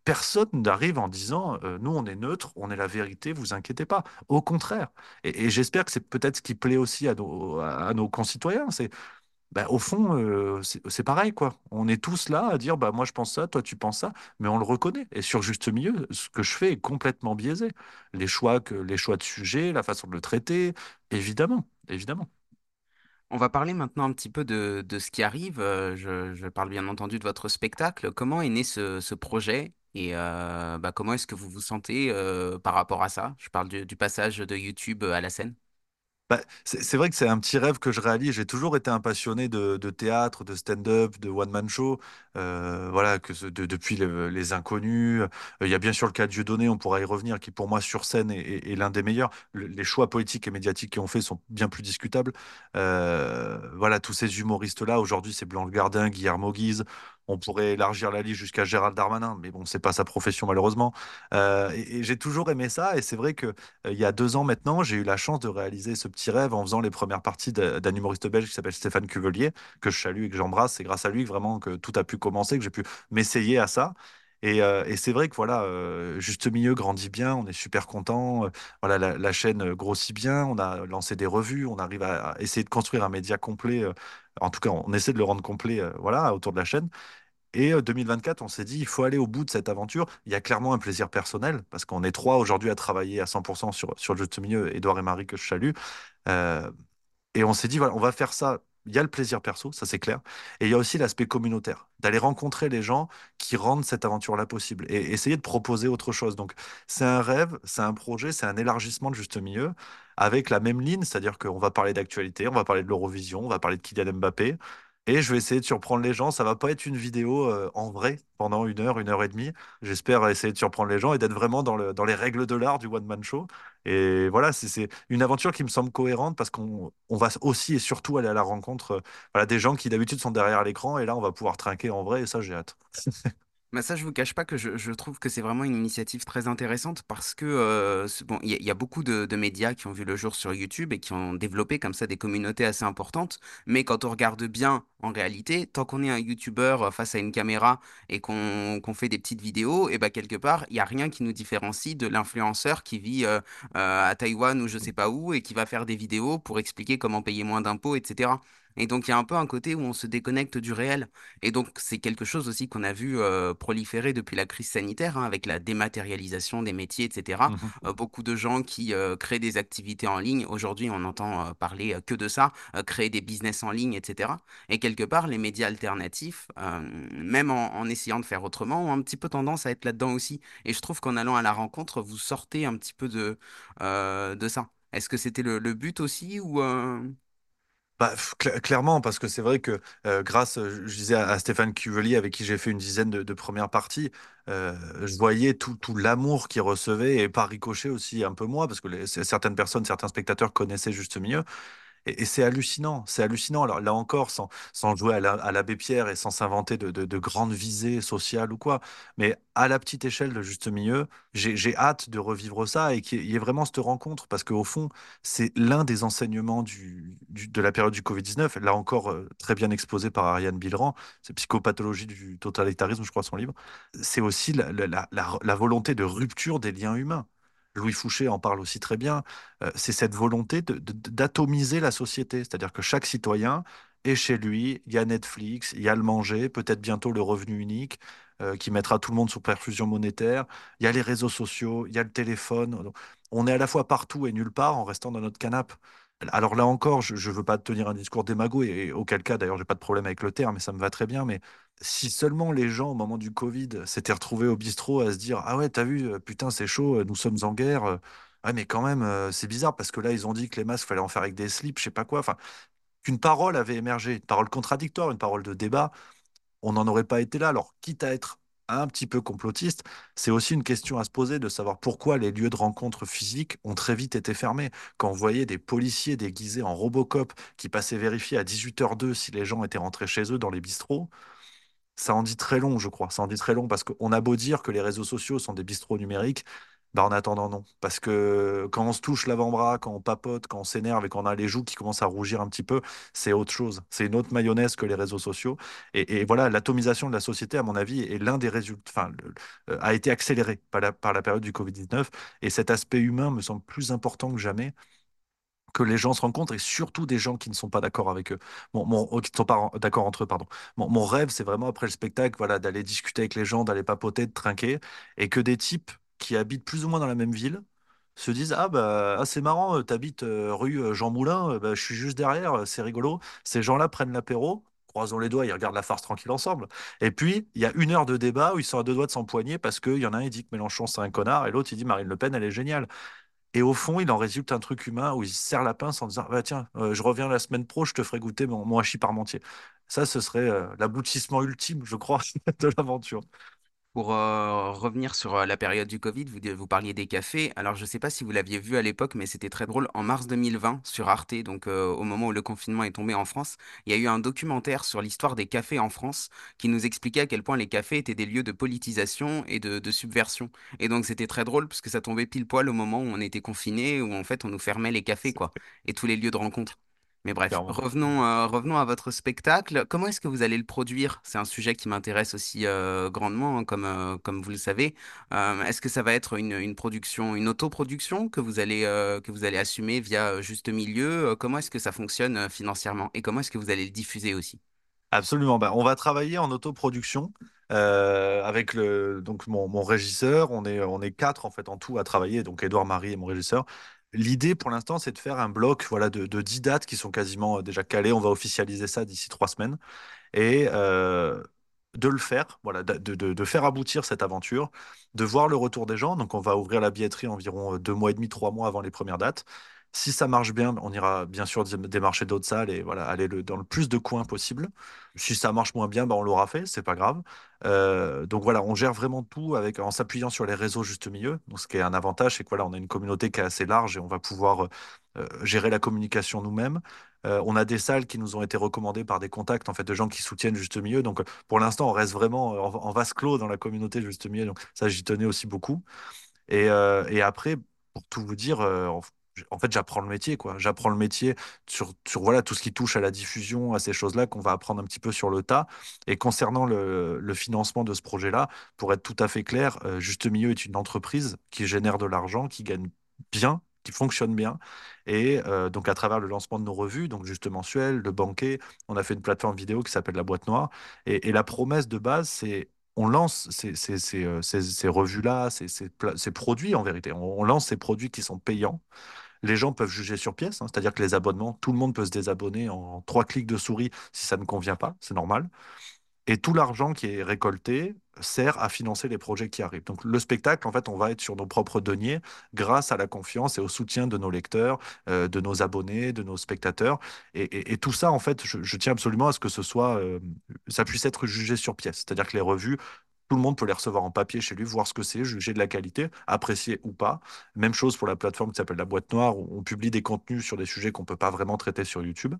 personne n'arrive en disant euh, nous, on est neutre, on est la vérité, vous inquiétez pas. Au contraire. Et, j'espère que c'est peut-être ce qui plaît aussi à nos, concitoyens. Bah, au fond, c'est pareil, quoi. On est tous là à dire, bah, moi je pense ça, toi tu penses ça, mais on le reconnaît. Et sur juste milieu, ce que je fais est complètement biaisé. Les choix, que, les choix de sujet, la façon de le traiter, évidemment, évidemment. On va parler maintenant un petit peu de, ce qui arrive. Je, parle bien entendu de votre spectacle. Comment est né ce, projet? Et bah, comment est-ce que vous vous sentez par rapport à ça? Je parle du passage de YouTube à la scène. Bah, c'est vrai que c'est un petit rêve que je réalise. J'ai toujours été un passionné de, théâtre, de stand-up, de one-man show. Euh, voilà, que depuis le- les Inconnus. Euh, Il y a bien sûr le cas de Dieudonné, on pourra y revenir, qui pour moi sur scène est, l'un des meilleurs. Le- les choix politiques et médiatiques qu'ils ont fait sont bien plus discutables. Euh, voilà, tous ces humoristes-là, aujourd'hui, c'est Blanche Gardin, Guillermo Guise. On pourrait élargir la liste jusqu'à Gérald Darmanin, mais bon, c'est pas sa profession malheureusement. Euh, et j'ai toujours aimé ça, et c'est vrai que euh, il y a deux ans maintenant, j'ai eu la chance de réaliser ce petit rêve en faisant les premières parties d'un humoriste belge qui s'appelle Stéphane Cuvelier, que je salue et que j'embrasse. C'est grâce à lui vraiment que tout a pu commencer, que j'ai pu m'essayer à ça. Et, euh, et c'est vrai que voilà, euh, Juste Milieu grandit bien, on est super content. Voilà, la, chaîne grossit bien, on a lancé des revues, on arrive à, à essayer de construire un média complet. en tout cas, on essaie de le rendre complet, voilà, autour de la chaîne. Et euh, 2024, on s'est dit, il faut aller au bout de cette aventure. Il y a clairement un plaisir personnel, parce qu'on est trois aujourd'hui à travailler à 100% sur, sur le juste milieu, Édouard et Marie que je salue. Euh, et on s'est dit, voilà, on va faire ça. Il y a le plaisir perso, ça c'est clair. Et il y a aussi l'aspect communautaire, d'aller rencontrer les gens qui rendent cette aventure-là possible et essayer de proposer autre chose. Donc c'est un rêve, c'est un projet, c'est un élargissement de juste milieu avec la même ligne, c'est-à-dire qu'on va parler d'actualité, on va parler de l'Eurovision, on va parler de Kylian Mbappé. Et je vais essayer de surprendre les gens. Ça va pas être une vidéo euh, en vrai pendant une heure, une heure et demie. J'espère essayer de surprendre les gens et d'être vraiment dans le, dans les règles de l'art du one-man show. Et voilà, c'est une aventure qui me semble cohérente parce qu'on on va aussi et surtout aller à la rencontre euh, voilà, des gens qui d'habitude sont derrière l'écran et là on va pouvoir trinquer en vrai et ça j'ai hâte. Bah ça, je vous cache pas que je, trouve que c'est vraiment une initiative très intéressante parce que euh, il y, a beaucoup de, médias qui ont vu le jour sur YouTube et qui ont développé comme ça des communautés assez importantes. Mais quand on regarde bien, en réalité, tant qu'on est un YouTuber euh, face à une caméra et qu'on fait des petites vidéos, et ben quelque part, il y a rien qui nous différencie de l'influenceur qui vit euh, à Taïwan ou je sais pas où et qui va faire des vidéos pour expliquer comment payer moins d'impôts, etc. Et donc, il y a un peu un côté où on se déconnecte du réel. Et donc, c'est quelque chose aussi qu'on a vu euh, proliférer depuis la crise sanitaire, hein, avec la dématérialisation des métiers, etc. Mhm. Euh, beaucoup de gens qui euh, créent des activités en ligne. Aujourd'hui, on entend parler que de ça, créer des business en ligne, etc. Et quelque part, les médias alternatifs, même en, en essayant de faire autrement, ont un petit peu tendance à être là-dedans aussi. Et je trouve qu'en allant à la rencontre, vous sortez un petit peu de, de ça. Est-ce que c'était le, le but aussi ou Bah, clairement, parce que c'est vrai que grâce, je disais à, Stéphane Cuvelier, avec qui j'ai fait une dizaine de, premières parties, je voyais tout, tout l'amour qu'il recevait, et par ricochet aussi un peu moi, parce que certaines personnes, certains spectateurs connaissaient juste mieux. Et, c'est hallucinant, c'est hallucinant. Alors là encore, sans, jouer à la- à l'abbé Pierre et sans s'inventer de, de- de grandes visées sociales ou quoi, mais à la petite échelle de juste milieu, j'ai, hâte de revivre ça et qu'il y ait vraiment cette rencontre, parce qu'au fond, c'est l'un des enseignements de la période du Covid-19, là encore euh, très bien exposé par Ariane Bilran, c'est Psychopathologie du totalitarisme, je crois, son livre. C'est aussi la volonté de rupture des liens humains. Louis Fouché en parle aussi très bien euh, c'est cette volonté d'atomiser la société. C'est-à-dire que chaque citoyen est chez lui, il y a Netflix, il y a le manger, peut-être bientôt le revenu unique euh, qui mettra tout le monde sous perfusion monétaire, il y a les réseaux sociaux, il y a le téléphone. On est à la fois partout et nulle part en restant dans notre canapé. Alors là encore, je ne veux pas tenir un discours démago, et, auquel cas, d'ailleurs, j'ai pas de problème avec le terme, et ça me va très bien, mais si seulement les gens, au moment du Covid, s'étaient retrouvés au bistrot à se dire, Ah ouais, t'as vu, euh, putain, c'est chaud, euh, nous sommes en guerre, euh, Ouais, mais quand même, c'est bizarre parce que là, ils ont dit que les masques, fallait en faire avec des slips, je sais pas quoi. Enfin, qu'une parole avait émergé, une parole contradictoire, une parole de débat, on n'en aurait pas été là. Alors, quitte à être un petit peu complotiste, c'est aussi une question à se poser de savoir pourquoi les lieux de rencontre physiques ont très vite été fermés. Quand on voyait des policiers déguisés en Robocop qui passaient vérifier à 18h02 si les gens étaient rentrés chez eux dans les bistrots, ça en dit très long, je crois. Ça en dit très long parce qu'on a beau dire que les réseaux sociaux sont des bistrots numériques, bah en attendant, non. Parce que quand on se touche l'avant-bras, quand on papote, quand on s'énerve et qu'on a les joues qui commencent à rougir un petit peu, c'est autre chose. C'est une autre mayonnaise que les réseaux sociaux. Et, voilà, l'atomisation de la société, à mon avis, est l'un des résultats, enfin, euh, a été accéléré par la, par la période du Covid-19. Et cet aspect humain me semble plus important que jamais que les gens se rencontrent et surtout des gens qui ne sont pas d'accord avec eux, mon, oh, qui ne sont pas d'accord entre eux, pardon. Mon, rêve, c'est vraiment après le spectacle, voilà, d'aller discuter avec les gens, d'aller papoter, de trinquer, et que des types qui habitent plus ou moins dans la même ville se disent, ah bah ah, c'est marrant, euh, t'habites euh, rue euh, Jean Moulin, bah, je suis juste derrière, c'est rigolo. Ces gens-là prennent l'apéro. Croisons les doigts, ils regardent la farce tranquille ensemble. Et puis, il y a une heure de débat où ils sont à deux doigts de s'empoigner parce qu'il y en a un, il dit que Mélenchon, c'est un connard, et l'autre, il dit Marine Le Pen, elle est géniale. Et au fond, il en résulte un truc humain où il se serre la pince en disant bah, Tiens, euh, je reviens la semaine pro, je te ferai goûter mon, mon hachis parmentier. Ça, ce serait euh, l'aboutissement ultime, je crois, de l'aventure. Pour revenir sur la période du Covid, vous, parliez des cafés. Alors, je ne sais pas si vous l'aviez vu à l'époque, mais c'était très drôle. En mars 2020, sur Arte, donc au moment où le confinement est tombé en France, il y a eu un documentaire sur l'histoire des cafés en France qui nous expliquait à quel point les cafés étaient des lieux de politisation et de, de subversion. Et donc, c'était très drôle parce que ça tombait pile poil au moment où on était confinés, où en fait, on nous fermait les cafés, quoi, et tous les lieux de rencontre. Mais bref, Clairement. revenons, euh, revenons à votre spectacle. Comment est-ce que vous allez le produire? C'est un sujet qui m'intéresse aussi euh, grandement, hein, comme, euh, comme vous le savez. Est-ce que ça va être une, une production, une autoproduction que vous allez, que vous allez assumer via Juste Milieu? Comment est-ce que ça fonctionne financièrement? Et comment est-ce que vous allez le diffuser aussi? Absolument. Bah, on va travailler en autoproduction euh, avec le, donc mon, mon régisseur. On est, on est quatre en fait en tout à travailler, donc Édouard Marie et mon régisseur. L'idée pour l'instant, c'est de faire un bloc voilà, de, de 10 dates qui sont quasiment euh, déjà calées. On va officialiser ça d'ici trois semaines. et euh, de le faire, voilà, de, de- de faire aboutir cette aventure, de voir le retour des gens. Donc, on va ouvrir la billetterie environ euh, deux mois et demi, trois mois avant les premières dates. Si ça marche bien, on ira bien sûr dé- démarcher d'autres salles et voilà, aller le- dans le plus de coins possible. Si ça marche moins bien, bah, on l'aura fait, c'est pas grave. Euh, donc voilà, on gère vraiment tout avec, en s'appuyant sur les réseaux juste milieu. Donc, ce qui est un avantage, c'est que voilà, a une communauté qui est assez large et on va pouvoir euh, gérer la communication nous-mêmes. Euh, on a des salles qui nous ont été recommandées par des contacts en fait de gens qui soutiennent juste milieu. Donc pour l'instant, on reste vraiment en, vase clos dans la communauté juste milieu. Donc ça, j'y tenais aussi beaucoup. Et, euh, et après, pour tout vous dire, euh, en, fait, j'apprends le métier, quoi. J'apprends le métier sur, sur voilà, tout ce qui touche à la diffusion, à ces choses-là qu'on va apprendre un petit peu sur le tas. Et concernant le, financement de ce projet-là, pour être tout à fait clair, euh, Juste Milieu est une entreprise qui génère de l'argent, qui gagne bien qui fonctionne bien. Et euh, donc, à travers le lancement de nos revues, donc juste mensuel, le banquet, on a fait une plateforme vidéo qui s'appelle La Boîte Noire. Et, la promesse de base, c'est on lance ces, ces, ces, euh, ces- revues-là, ces, produits en vérité. On lance ces produits qui sont payants. Les gens peuvent juger sur pièce, hein, c'est-à-dire que les abonnements, tout le monde peut se désabonner en trois clics de souris si ça ne convient pas, c'est normal. Et tout l'argent qui est récolté sert à financer les projets qui arrivent. Donc le spectacle, en fait, on va être sur nos propres deniers grâce à la confiance et au soutien de nos lecteurs, euh, de nos abonnés, de nos spectateurs. Et, tout ça, en fait, je, je tiens absolument à ce que ce soit, euh, ça puisse être jugé sur pièce. C'est-à-dire que les revues, tout le monde peut les recevoir en papier chez lui, voir ce que c'est, juger de la qualité, apprécier ou pas. Même chose pour la plateforme qui s'appelle La Boîte Noire, où on publie des contenus sur des sujets qu'on peut pas vraiment traiter sur YouTube.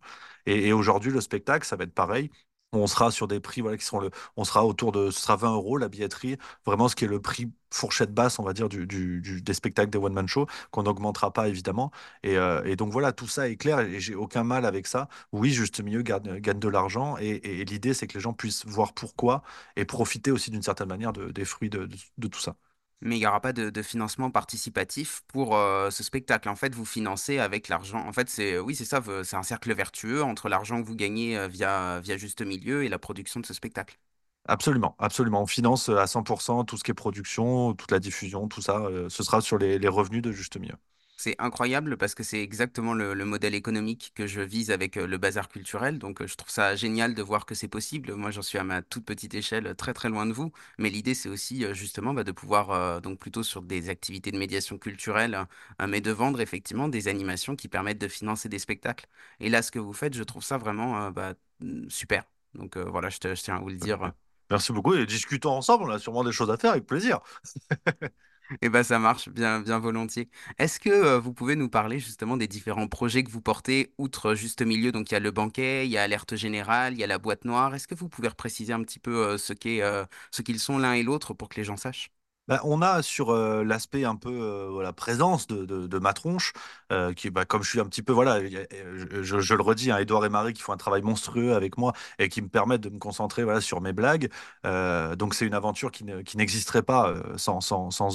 Et, et aujourd'hui, le spectacle, ça va être pareil. On sera sur des prix voilà, qui seront le, on sera autour de, ce sera 20 euros la billetterie, vraiment ce qui est le prix fourchette basse, on va dire, du, du- des spectacles des one-man show, qu'on n'augmentera pas évidemment. Et, euh, et donc voilà, tout ça est clair et j'ai aucun mal avec ça. Oui, juste milieu gagne, gagne de l'argent et, et- l'idée c'est que les gens puissent voir pourquoi et profiter aussi d'une certaine manière de- des fruits de- de tout ça. Mais il n'y aura pas de, financement participatif pour euh, ce spectacle. En fait, vous financez avec l'argent. En fait, c'est oui, c'est ça, c'est un cercle vertueux entre l'argent que vous gagnez euh, via, via Juste Milieu et la production de ce spectacle. Absolument, absolument. On finance à 100% tout ce qui est production, toute la diffusion, tout ça. euh, ce sera sur les revenus de Juste Milieu. C'est incroyable parce que c'est exactement le, le modèle économique que je vise avec euh, le bazar culturel. Donc, euh, je trouve ça génial de voir que c'est possible. Moi, j'en suis à ma toute petite échelle, très très loin de vous. Mais l'idée, c'est aussi euh, justement bah, de pouvoir, euh, donc plutôt sur des activités de médiation culturelle, euh, mais de vendre effectivement des animations qui permettent de financer des spectacles. Et là, ce que vous faites, je trouve ça vraiment euh, bah, mm, super. Donc voilà, je, te- je tiens à vous le dire. Merci beaucoup et discutons ensemble. On a sûrement des choses à faire avec plaisir. Eh ben, ça marche bien, bien volontiers. Est-ce que euh, vous pouvez nous parler justement des différents projets que vous portez, outre Juste Milieu, donc il y a le banquet, il y a Alerte Générale, il y a la boîte noire. Est-ce que vous pouvez préciser un petit peu euh, ce qu'est, euh, ce qu'ils sont l'un et l'autre pour que les gens sachent? Bah, on a sur euh, l'aspect un peu euh, voilà, présence de, de, ma tronche, euh, qui bah, comme je suis un petit peu voilà, je, le redis, hein, Edouard et Marie qui font un travail monstrueux avec moi et qui me permettent de me concentrer voilà, sur mes blagues. Euh, donc c'est une aventure qui ne- qui n'existerait pas sans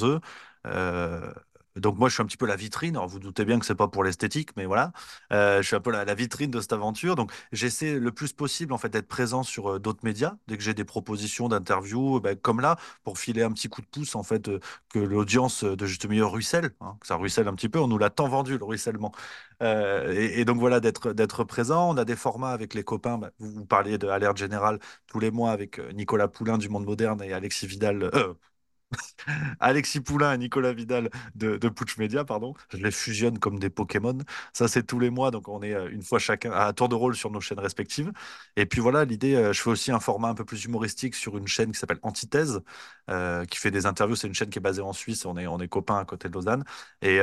eux. Donc moi je suis un petit peu la vitrine. Vous doutez bien que c'est pas pour l'esthétique, mais voilà, Euh, je suis un peu la, vitrine de cette aventure. Donc j'essaie le plus possible en fait d'être présent sur euh, d'autres médias dès que j'ai des propositions d'interviews, bah, comme là pour filer un petit coup de pouce, en fait, euh, que l'audience de Juste Milieu ruisselle, hein, que ça ruisselle un petit peu. On nous l'a tant vendu, le ruissellement. Et, donc voilà, d'être présent. On a des formats avec les copains. Bah, vous, parliez de Alerte Générale tous les mois avec Nicolas Poulain du Monde Moderne et Alexis Vidal, Alexis Poulain et Nicolas Vidal de, Putsch Media, pardon. Je les fusionne comme des Pokémon. Ça, c'est tous les mois. Donc, on est euh, une fois chacun à tour de rôle sur nos chaînes respectives. Et puis voilà, l'idée, euh, je fais aussi un format un peu plus humoristique sur une chaîne qui s'appelle Antithèse, euh, qui fait des interviews. C'est une chaîne qui est basée en Suisse. On est, on est copains à côté de Lausanne. Et,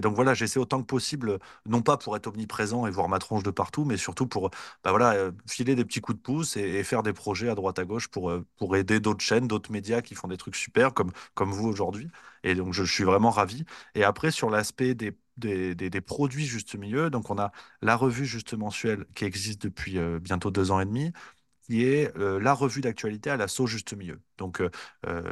donc voilà, j'essaie autant que possible, non pas pour être omniprésent et voir ma tronche de partout, mais surtout pour bah voilà, filer des petits coups de pouce et, faire des projets à droite à gauche pour, pour aider d'autres chaînes, d'autres médias qui font des trucs super, comme comme vous aujourd'hui. Et donc, je, suis vraiment ravi. Et après, sur l'aspect des, des, des- produits juste milieu, donc on a la revue juste mensuelle qui existe depuis euh, bientôt deux ans et demi, qui est euh, la revue d'actualité à la sauce juste milieu. Donc, euh,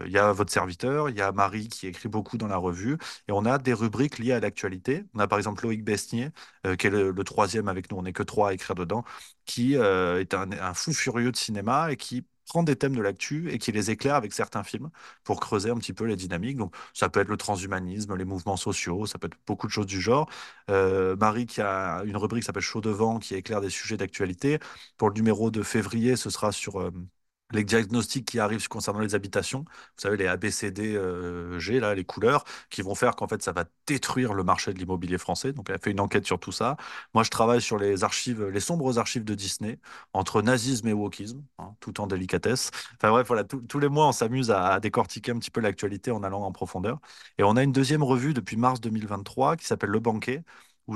il y a votre serviteur, il y a Marie qui écrit beaucoup dans la revue, et on a des rubriques liées à l'actualité. On a par exemple Loïc Besnier, qui est le, troisième avec nous, on n'est que trois à écrire dedans, qui est un fou furieux de cinéma et qui prend des thèmes de l'actu et qui les éclaire avec certains films pour creuser un petit peu les dynamiques. Donc, ça peut être le transhumanisme, les mouvements sociaux, ça peut être beaucoup de choses du genre. Euh, Marie qui a une rubrique qui s'appelle Chaud devant, qui éclaire des sujets d'actualité. Pour le numéro de février, ce sera sur euh, les diagnostics qui arrivent concernant les habitations, vous savez, les ABCD euh, G, là, les couleurs, qui vont faire qu'en fait, ça va détruire le marché de l'immobilier français. Donc, elle a fait une enquête sur tout ça. Moi, je travaille sur les archives, les sombres archives de Disney, entre nazisme et wokisme, hein, tout en délicatesse. Enfin bref, voilà, tous les mois, on s'amuse à, à, décortiquer un petit peu l'actualité en allant en profondeur. Et on a une deuxième revue depuis mars 2023 qui s'appelle Le Banquet,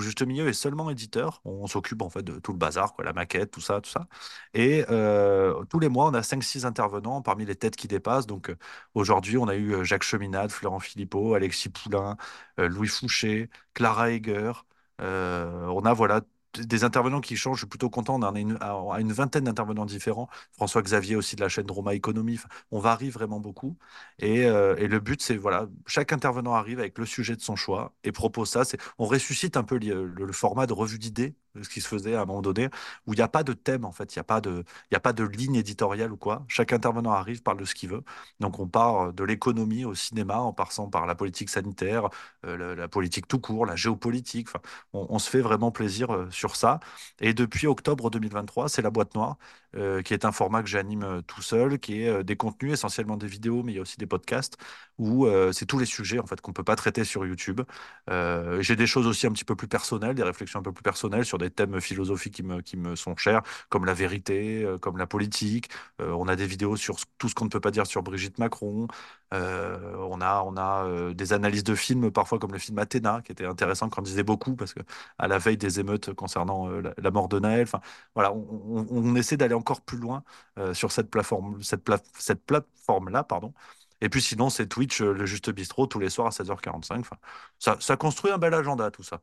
Juste Milieu est seulement éditeur. On s'occupe en fait de tout le bazar, quoi, la maquette, tout ça, tout ça. Et euh, tous les mois, on a 5-6 intervenants parmi les têtes qui dépassent. Donc euh, aujourd'hui, on a eu euh, Jacques Cheminade, Florent Philippot, Alexis Poulain, Louis Fouché, Clara Heger. on a voilà des intervenants qui changent, je suis plutôt content. On a une, à une vingtaine d'intervenants différents. François Xavier aussi de la chaîne Roma Economy. on varie vraiment beaucoup. Et, euh, et le but, c'est voilà, chaque intervenant arrive avec le sujet de son choix et propose ça. On ressuscite un peu le format de revue d'idées ce qui se faisait à un moment donné, où il n'y a pas de thème, en fait, il n'y a, pas de, a pas de ligne éditoriale ou quoi. Chaque intervenant arrive, parle de ce qu'il veut. Donc on part de l'économie au cinéma, en passant par la politique sanitaire, euh, la, politique tout court, la géopolitique. On, se fait vraiment plaisir euh, sur ça. Et depuis octobre 2023, c'est la boîte noire, euh, qui est un format que j'anime tout seul, qui est des contenus, essentiellement des vidéos, mais il y a aussi des podcasts, où c'est tous les sujets, en fait, qu'on ne peut pas traiter sur YouTube. J'ai des choses aussi un petit peu plus personnelles, des réflexions un peu plus personnelles sur des thèmes philosophiques qui me, qui me sont chers, comme la vérité, euh, comme la politique. Euh, on a des vidéos sur tout ce qu'on ne peut pas dire sur Brigitte Macron. Euh, on a, on a des analyses de films, parfois comme le film Athéna, qui était intéressant, quand on disait beaucoup, parce que à la veille des émeutes concernant la, mort de Naël, voilà, on, essaie d'aller encore plus loin sur cette plateforme, cette, cette plateforme-là, pardon. Et puis sinon, c'est Twitch, le Juste Bistrot, tous les soirs à 16h45. Enfin, ça, ça construit un bel agenda, tout ça.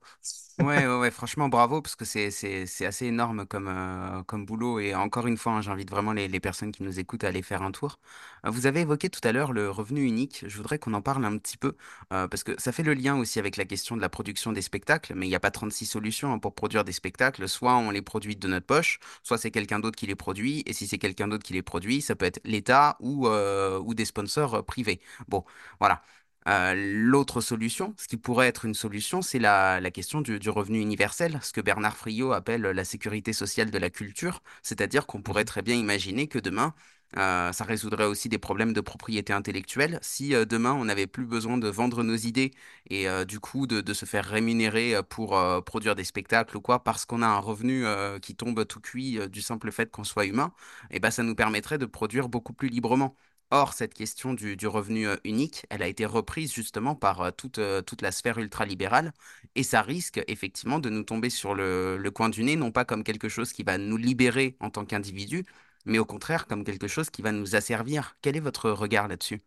Ouais, ouais, franchement, bravo, parce que c'est, c'est, assez énorme comme, euh, comme boulot. Et encore une fois, hein, j'invite vraiment les, personnes qui nous écoutent à aller faire un tour. Euh, vous avez évoqué tout à l'heure le revenu unique. Je voudrais qu'on en parle un petit peu, euh, parce que ça fait le lien aussi avec la question de la production des spectacles. Mais il n'y a pas 36 solutions hein, pour produire des spectacles. Soit on les produit de notre poche, soit c'est quelqu'un d'autre qui les produit. Et si c'est quelqu'un d'autre qui les produit, ça peut être l'État ou, ou des sponsors privés. Bon, voilà. Euh, l'autre solution, ce qui pourrait être une solution, c'est la, la question du, du, revenu universel, ce que Bernard Friot appelle la sécurité sociale de la culture, c'est-à-dire qu'on pourrait mhm. très bien imaginer que demain, euh, ça résoudrait aussi des problèmes de propriété intellectuelle. Si euh, demain, on n'avait plus besoin de vendre nos idées et du coup de, de, se faire rémunérer pour produire des spectacles ou quoi, parce qu'on a un revenu qui tombe tout cuit du simple fait qu'on soit humain, et eh ben, ça nous permettrait de produire beaucoup plus librement. Or, cette question du, revenu unique, elle a été reprise justement par toute, la sphère ultralibérale et ça risque effectivement de nous tomber sur le, coin du nez, non pas comme quelque chose qui va nous libérer en tant qu'individu, mais au contraire comme quelque chose qui va nous asservir. Quel est votre regard là-dessus?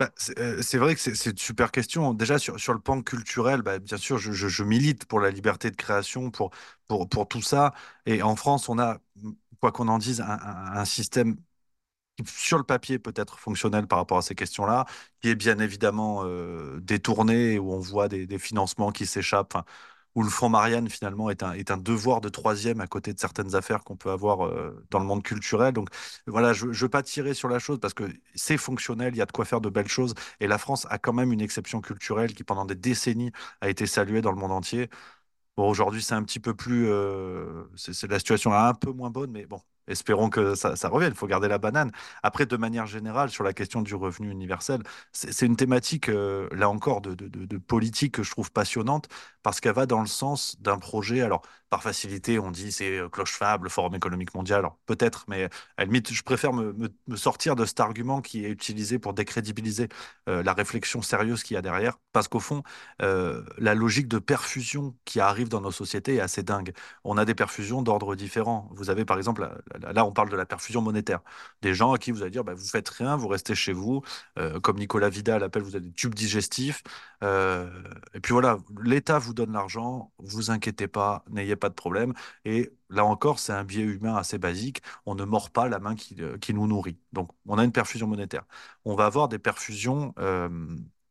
Bah, c'est vrai que c'est une super question. Déjà, sur, le plan culturel, bah, bien sûr, je, milite pour la liberté de création, pour, tout ça. Et en France, on a, quoi qu'on en dise, un système sur le papier peut être fonctionnel par rapport à ces questions-là, qui est bien évidemment euh, détourné, où on voit des, financements qui s'échappent, où le fonds Marianne finalement est un, est un devoir de troisième à côté de certaines affaires qu'on peut avoir euh, dans le monde culturel. Donc voilà, je ne veux pas tirer sur la chose parce que c'est fonctionnel, il y a de quoi faire de belles choses, et la France a quand même une exception culturelle qui pendant des décennies a été saluée dans le monde entier. Bon, aujourd'hui, c'est un petit peu plus. Euh, c'est la situation est un peu moins bonne, mais bon, Espérons que ça, revienne, il faut garder la banane. Après, de manière générale, sur la question du revenu universel, c'est une thématique, euh, là encore, de, politique que je trouve passionnante, parce qu'elle va dans le sens d'un projet. Alors, par facilité, on dit c'est euh, cloche fable, Forum économique mondial, peut-être, mais à la limite, je préfère me, sortir de cet argument qui est utilisé pour décrédibiliser euh, la réflexion sérieuse qu'il y a derrière, parce qu'au fond, la logique de perfusion qui arrive dans nos sociétés est assez dingue. On a des perfusions d'ordre différent. Vous avez par exemple Là, on parle de la perfusion monétaire. Des gens à qui vous allez dire, bah, vous faites rien, vous restez chez vous. Euh, comme Nicolas Vidal appelle, vous avez des tubes digestifs. Euh, et puis voilà, l'État vous donne l'argent, vous inquiétez pas, n'ayez pas de problème. Et là encore, c'est un biais humain assez basique. On ne mord pas la main qui, euh, qui, nous nourrit. Donc, on a une perfusion monétaire. On va avoir des perfusions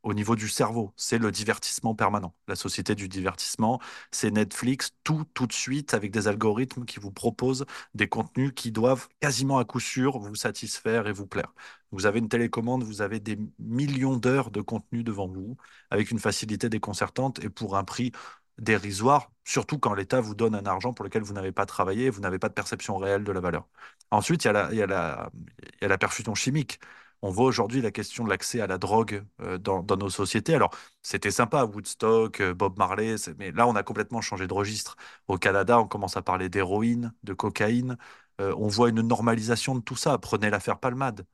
au niveau du cerveau. C'est le divertissement permanent. La société du divertissement, c'est Netflix, tout, tout de suite, avec des algorithmes qui vous proposent des contenus qui doivent quasiment à coup sûr vous satisfaire et vous plaire. Vous avez une télécommande, vous avez des millions d'heures de contenu devant vous, avec une facilité déconcertante et pour un prix dérisoire, surtout quand l'État vous donne un argent pour lequel vous n'avez pas travaillé vous n'avez pas de perception réelle de la valeur. Ensuite, il y il y a la perfusion chimique. On voit aujourd'hui la question de l'accès à la drogue euh, dans, nos sociétés. Alors, c'était sympa, Woodstock, euh, Bob Marley, mais là, on a complètement changé de registre. Au Canada, on commence à parler d'héroïne, de cocaïne. Euh, on voit une normalisation de tout ça. Prenez l'affaire Palmade.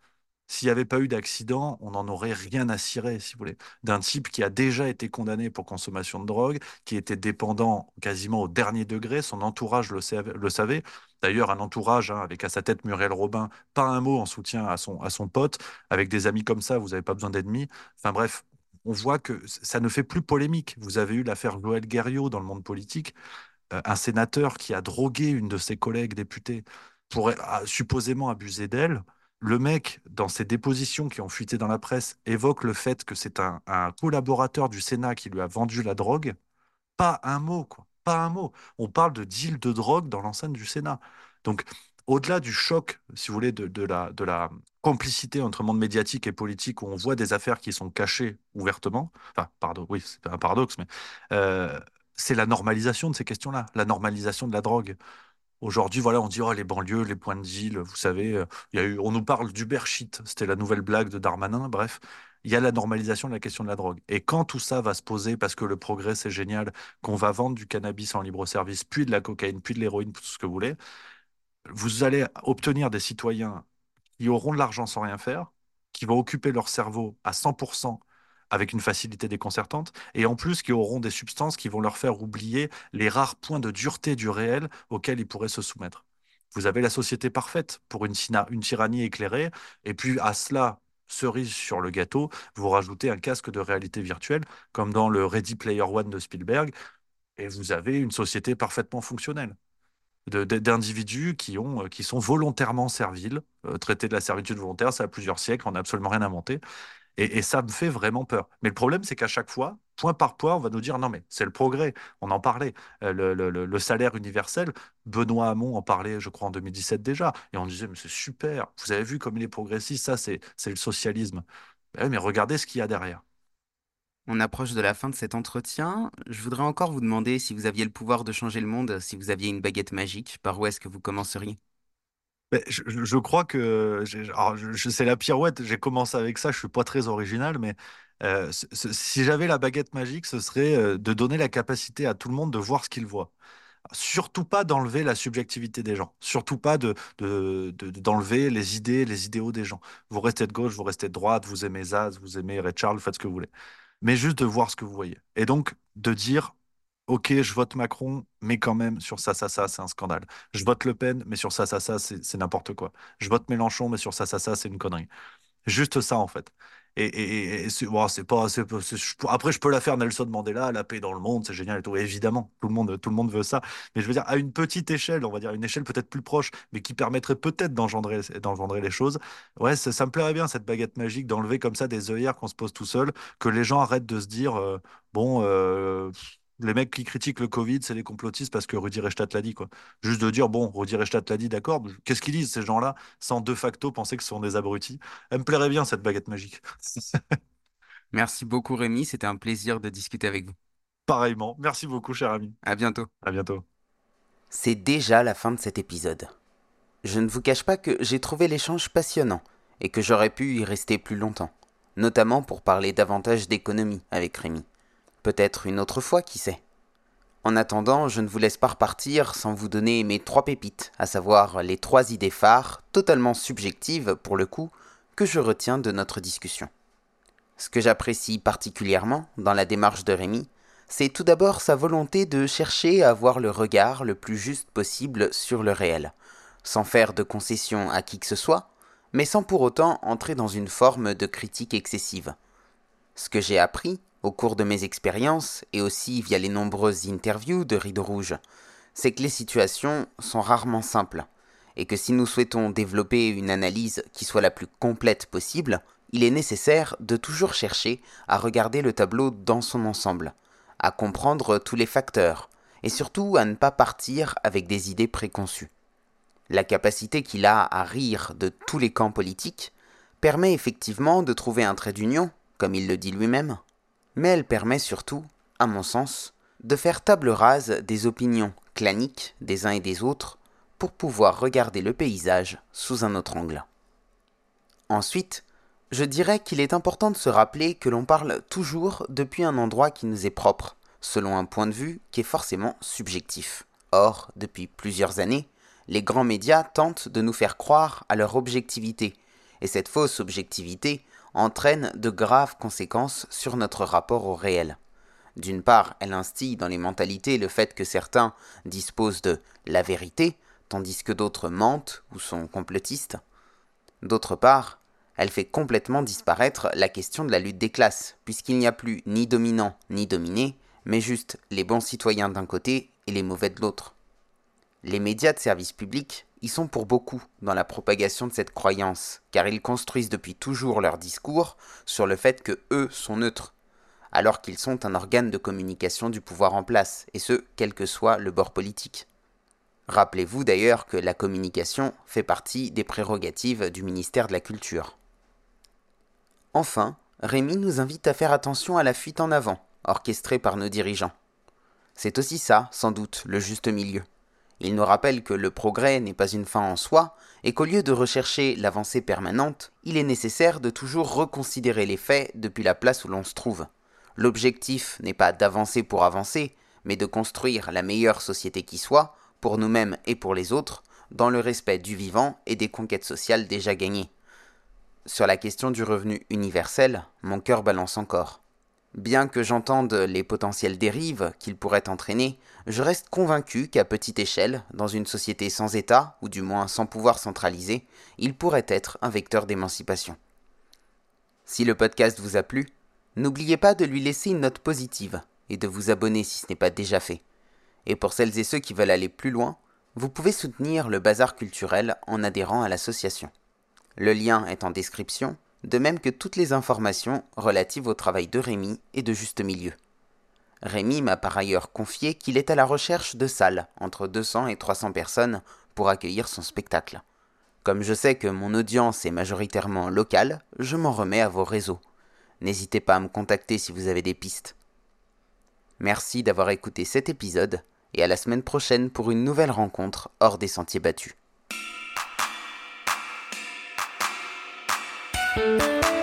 S'il n'y avait pas eu d'accident, on n'en aurait rien à cirer, si vous voulez, d'un type qui a déjà été condamné pour consommation de drogue, qui était dépendant quasiment au dernier degré, son entourage le savait. le savait. D'ailleurs, un entourage hein, avec à sa tête Muriel Robin, pas un mot en soutien à son, à son pote, avec des amis comme ça, vous n'avez pas besoin d'ennemis. Enfin bref, on voit que ça ne fait plus polémique. Vous avez eu l'affaire Joël Guerriot dans le monde politique euh, un sénateur qui a drogué une de ses collègues députées pour euh, supposément abuser d'elle. Le mec, dans ses dépositions qui ont fuité dans la presse, évoque le fait que c'est un, collaborateur du Sénat qui lui a vendu la drogue. Pas un mot, quoi. Pas un mot. On parle de deal de drogue dans l'enceinte du Sénat. Donc, au-delà du choc, si vous voulez, de, de la, de la complicité entre monde médiatique et politique, où on voit des affaires qui sont cachées ouvertement, enfin, pardon, oui, c'est un paradoxe, mais euh, c'est la normalisation de ces questions-là, la normalisation de la drogue. Aujourd'hui, voilà, on dit oh, les banlieues, les points de deal, vous savez, euh, il y a eu, on nous parle d'Uber shit, c'était la nouvelle blague de Darmanin, bref, il y a la normalisation de la question de la drogue. Et quand tout ça va se poser, parce que le progrès c'est génial, qu'on va vendre du cannabis en libre service, puis de la cocaïne, puis de l'héroïne, tout ce que vous voulez, vous allez obtenir des citoyens qui auront de l'argent sans rien faire, qui vont occuper leur cerveau à 100% avec une facilité déconcertante, et en plus qui auront des substances qui vont leur faire oublier les rares points de dureté du réel auxquels ils pourraient se soumettre. Vous avez la société parfaite pour une, tyrannie éclairée, et puis à cela, cerise sur le gâteau, vous rajoutez un casque de réalité virtuelle, comme dans le Ready Player One de Spielberg, et vous avez une société parfaitement fonctionnelle d'individus qui sont volontairement serviles. Euh, traiter de la servitude volontaire, ça a plusieurs siècles, on n'a absolument rien inventé. Et, ça me fait vraiment peur. Mais le problème, c'est qu'à chaque fois, point par point, on va nous dire non, mais c'est le progrès. On en parlait. Euh, le, salaire universel, Benoît Hamon en parlait, je crois, en 2017 déjà. Et on disait, mais c'est super. Vous avez vu comme il est progressiste, ça, c'est, le socialisme. Oui, mais regardez ce qu'il y a derrière. On approche de la fin de cet entretien. Je voudrais encore vous demander si vous aviez le pouvoir de changer le monde, si vous aviez une baguette magique, par où est-ce que vous commenceriez? Ben, je, je- crois que c'est la pirouette. J'ai commencé avec ça. Je suis pas très original, mais euh, si j'avais la baguette magique, ce serait euh, de donner la capacité à tout le monde de voir ce qu'il voit. Surtout pas d'enlever la subjectivité des gens. Surtout pas de- d'enlever les idées, les idéaux des gens. Vous restez de gauche, vous restez de droite, vous aimez Zaz, vous aimez Ray Charles, faites ce que vous voulez. Mais juste de voir ce que vous voyez. Et donc de dire, OK, je vote Macron, mais quand même sur ça, ça, ça, c'est un scandale. Je vote Le Pen, mais sur ça, ça, ça, c'est n'importe quoi. Je vote Mélenchon, mais sur ça, ça, ça, c'est une connerie. Juste ça, en fait. Et, et- et- c'est pas, peux- après, je peux la faire Nelson Mandela, la paix dans le monde, c'est génial et tout. Évidemment, tout le monde, tout le monde veut ça. Mais je veux dire, à une petite échelle, on va dire une échelle peut-être plus proche, mais qui permettrait peut-être d'engendrer, les choses. Ouais, ça, ça me plairait bien, cette baguette magique, d'enlever comme ça des œillères qu'on se pose tout seul, que les gens arrêtent de se dire, euh, bon, euh, les mecs qui critiquent le Covid, c'est les complotistes parce que Rudi Reichstadt l'a dit, quoi. Juste de dire, bon, Rudi Reichstadt l'a dit, d'accord, qu'est-ce qu'ils disent, ces gens-là, sans de facto penser que ce sont des abrutis? Elle me plairait bien, cette baguette magique. Merci beaucoup Rémi, c'était un plaisir de discuter avec vous. Pareillement. Merci beaucoup, cher ami. À bientôt. À bientôt. C'est déjà la fin de cet épisode. Je ne vous cache pas que j'ai trouvé l'échange passionnant et que j'aurais pu y rester plus longtemps, notamment pour parler davantage d'économie avec Rémi. Peut-être une autre fois, qui sait. En attendant, je ne vous laisse pas repartir sans vous donner mes trois pépites, à savoir les trois idées phares, totalement subjectives pour le coup, que je retiens de notre discussion. Ce que j'apprécie particulièrement dans la démarche de Rémi, c'est tout d'abord sa volonté de chercher à avoir le regard le plus juste possible sur le réel, sans faire de concessions à qui que ce soit, mais sans pour autant entrer dans une forme de critique excessive. Ce que j'ai appris au cours de mes expériences et aussi via les nombreuses interviews de Rideau Rouge, c'est que les situations sont rarement simples, et que si nous souhaitons développer une analyse qui soit la plus complète possible, il est nécessaire de toujours chercher à regarder le tableau dans son ensemble, à comprendre tous les facteurs, et surtout à ne pas partir avec des idées préconçues. La capacité qu'il a à rire de tous les camps politiques permet effectivement de trouver un trait d'union, comme il le dit lui-même, mais elle permet surtout, à mon sens, de faire table rase des opinions claniques des uns et des autres pour pouvoir regarder le paysage sous un autre angle. Ensuite, je dirais qu'il est important de se rappeler que l'on parle toujours depuis un endroit qui nous est propre, selon un point de vue qui est forcément subjectif. Or, depuis plusieurs années, les grands médias tentent de nous faire croire à leur objectivité, et cette fausse objectivité entraîne de graves conséquences sur notre rapport au réel. D'une part, elle instille dans les mentalités le fait que certains disposent de la vérité, tandis que d'autres mentent ou sont complotistes. D'autre part, elle fait complètement disparaître la question de la lutte des classes, puisqu'il n'y a plus ni dominant ni dominé, mais juste les bons citoyens d'un côté et les mauvais de l'autre. Les médias de service public y sont pour beaucoup dans la propagation de cette croyance, car ils construisent depuis toujours leur discours sur le fait que eux sont neutres, alors qu'ils sont un organe de communication du pouvoir en place, et ce, quel que soit le bord politique. Rappelez-vous d'ailleurs que la communication fait partie des prérogatives du ministère de la Culture. Enfin, Rémi nous invite à faire attention à la fuite en avant, orchestrée par nos dirigeants. C'est aussi ça, sans doute, le juste milieu. Il nous rappelle que le progrès n'est pas une fin en soi, et qu'au lieu de rechercher l'avancée permanente, il est nécessaire de toujours reconsidérer les faits depuis la place où l'on se trouve. L'objectif n'est pas d'avancer pour avancer, mais de construire la meilleure société qui soit, pour nous-mêmes et pour les autres, dans le respect du vivant et des conquêtes sociales déjà gagnées. Sur la question du revenu universel, mon cœur balance encore. Bien que j'entende les potentielles dérives qu'il pourrait entraîner, je reste convaincu qu'à petite échelle, dans une société sans État, ou du moins sans pouvoir centralisé, il pourrait être un vecteur d'émancipation. Si le podcast vous a plu, n'oubliez pas de lui laisser une note positive et de vous abonner si ce n'est pas déjà fait. Et pour celles et ceux qui veulent aller plus loin, vous pouvez soutenir le bazar culturel en adhérant à l'association. Le lien est en description, de même que toutes les informations relatives au travail de Rémi et de Juste Milieu. Rémi m'a par ailleurs confié qu'il est à la recherche de salles entre 200 et 300 personnes pour accueillir son spectacle. Comme je sais que mon audience est majoritairement locale, je m'en remets à vos réseaux. N'hésitez pas à me contacter si vous avez des pistes. Merci d'avoir écouté cet épisode et à la semaine prochaine pour une nouvelle rencontre hors des sentiers battus. Thank you.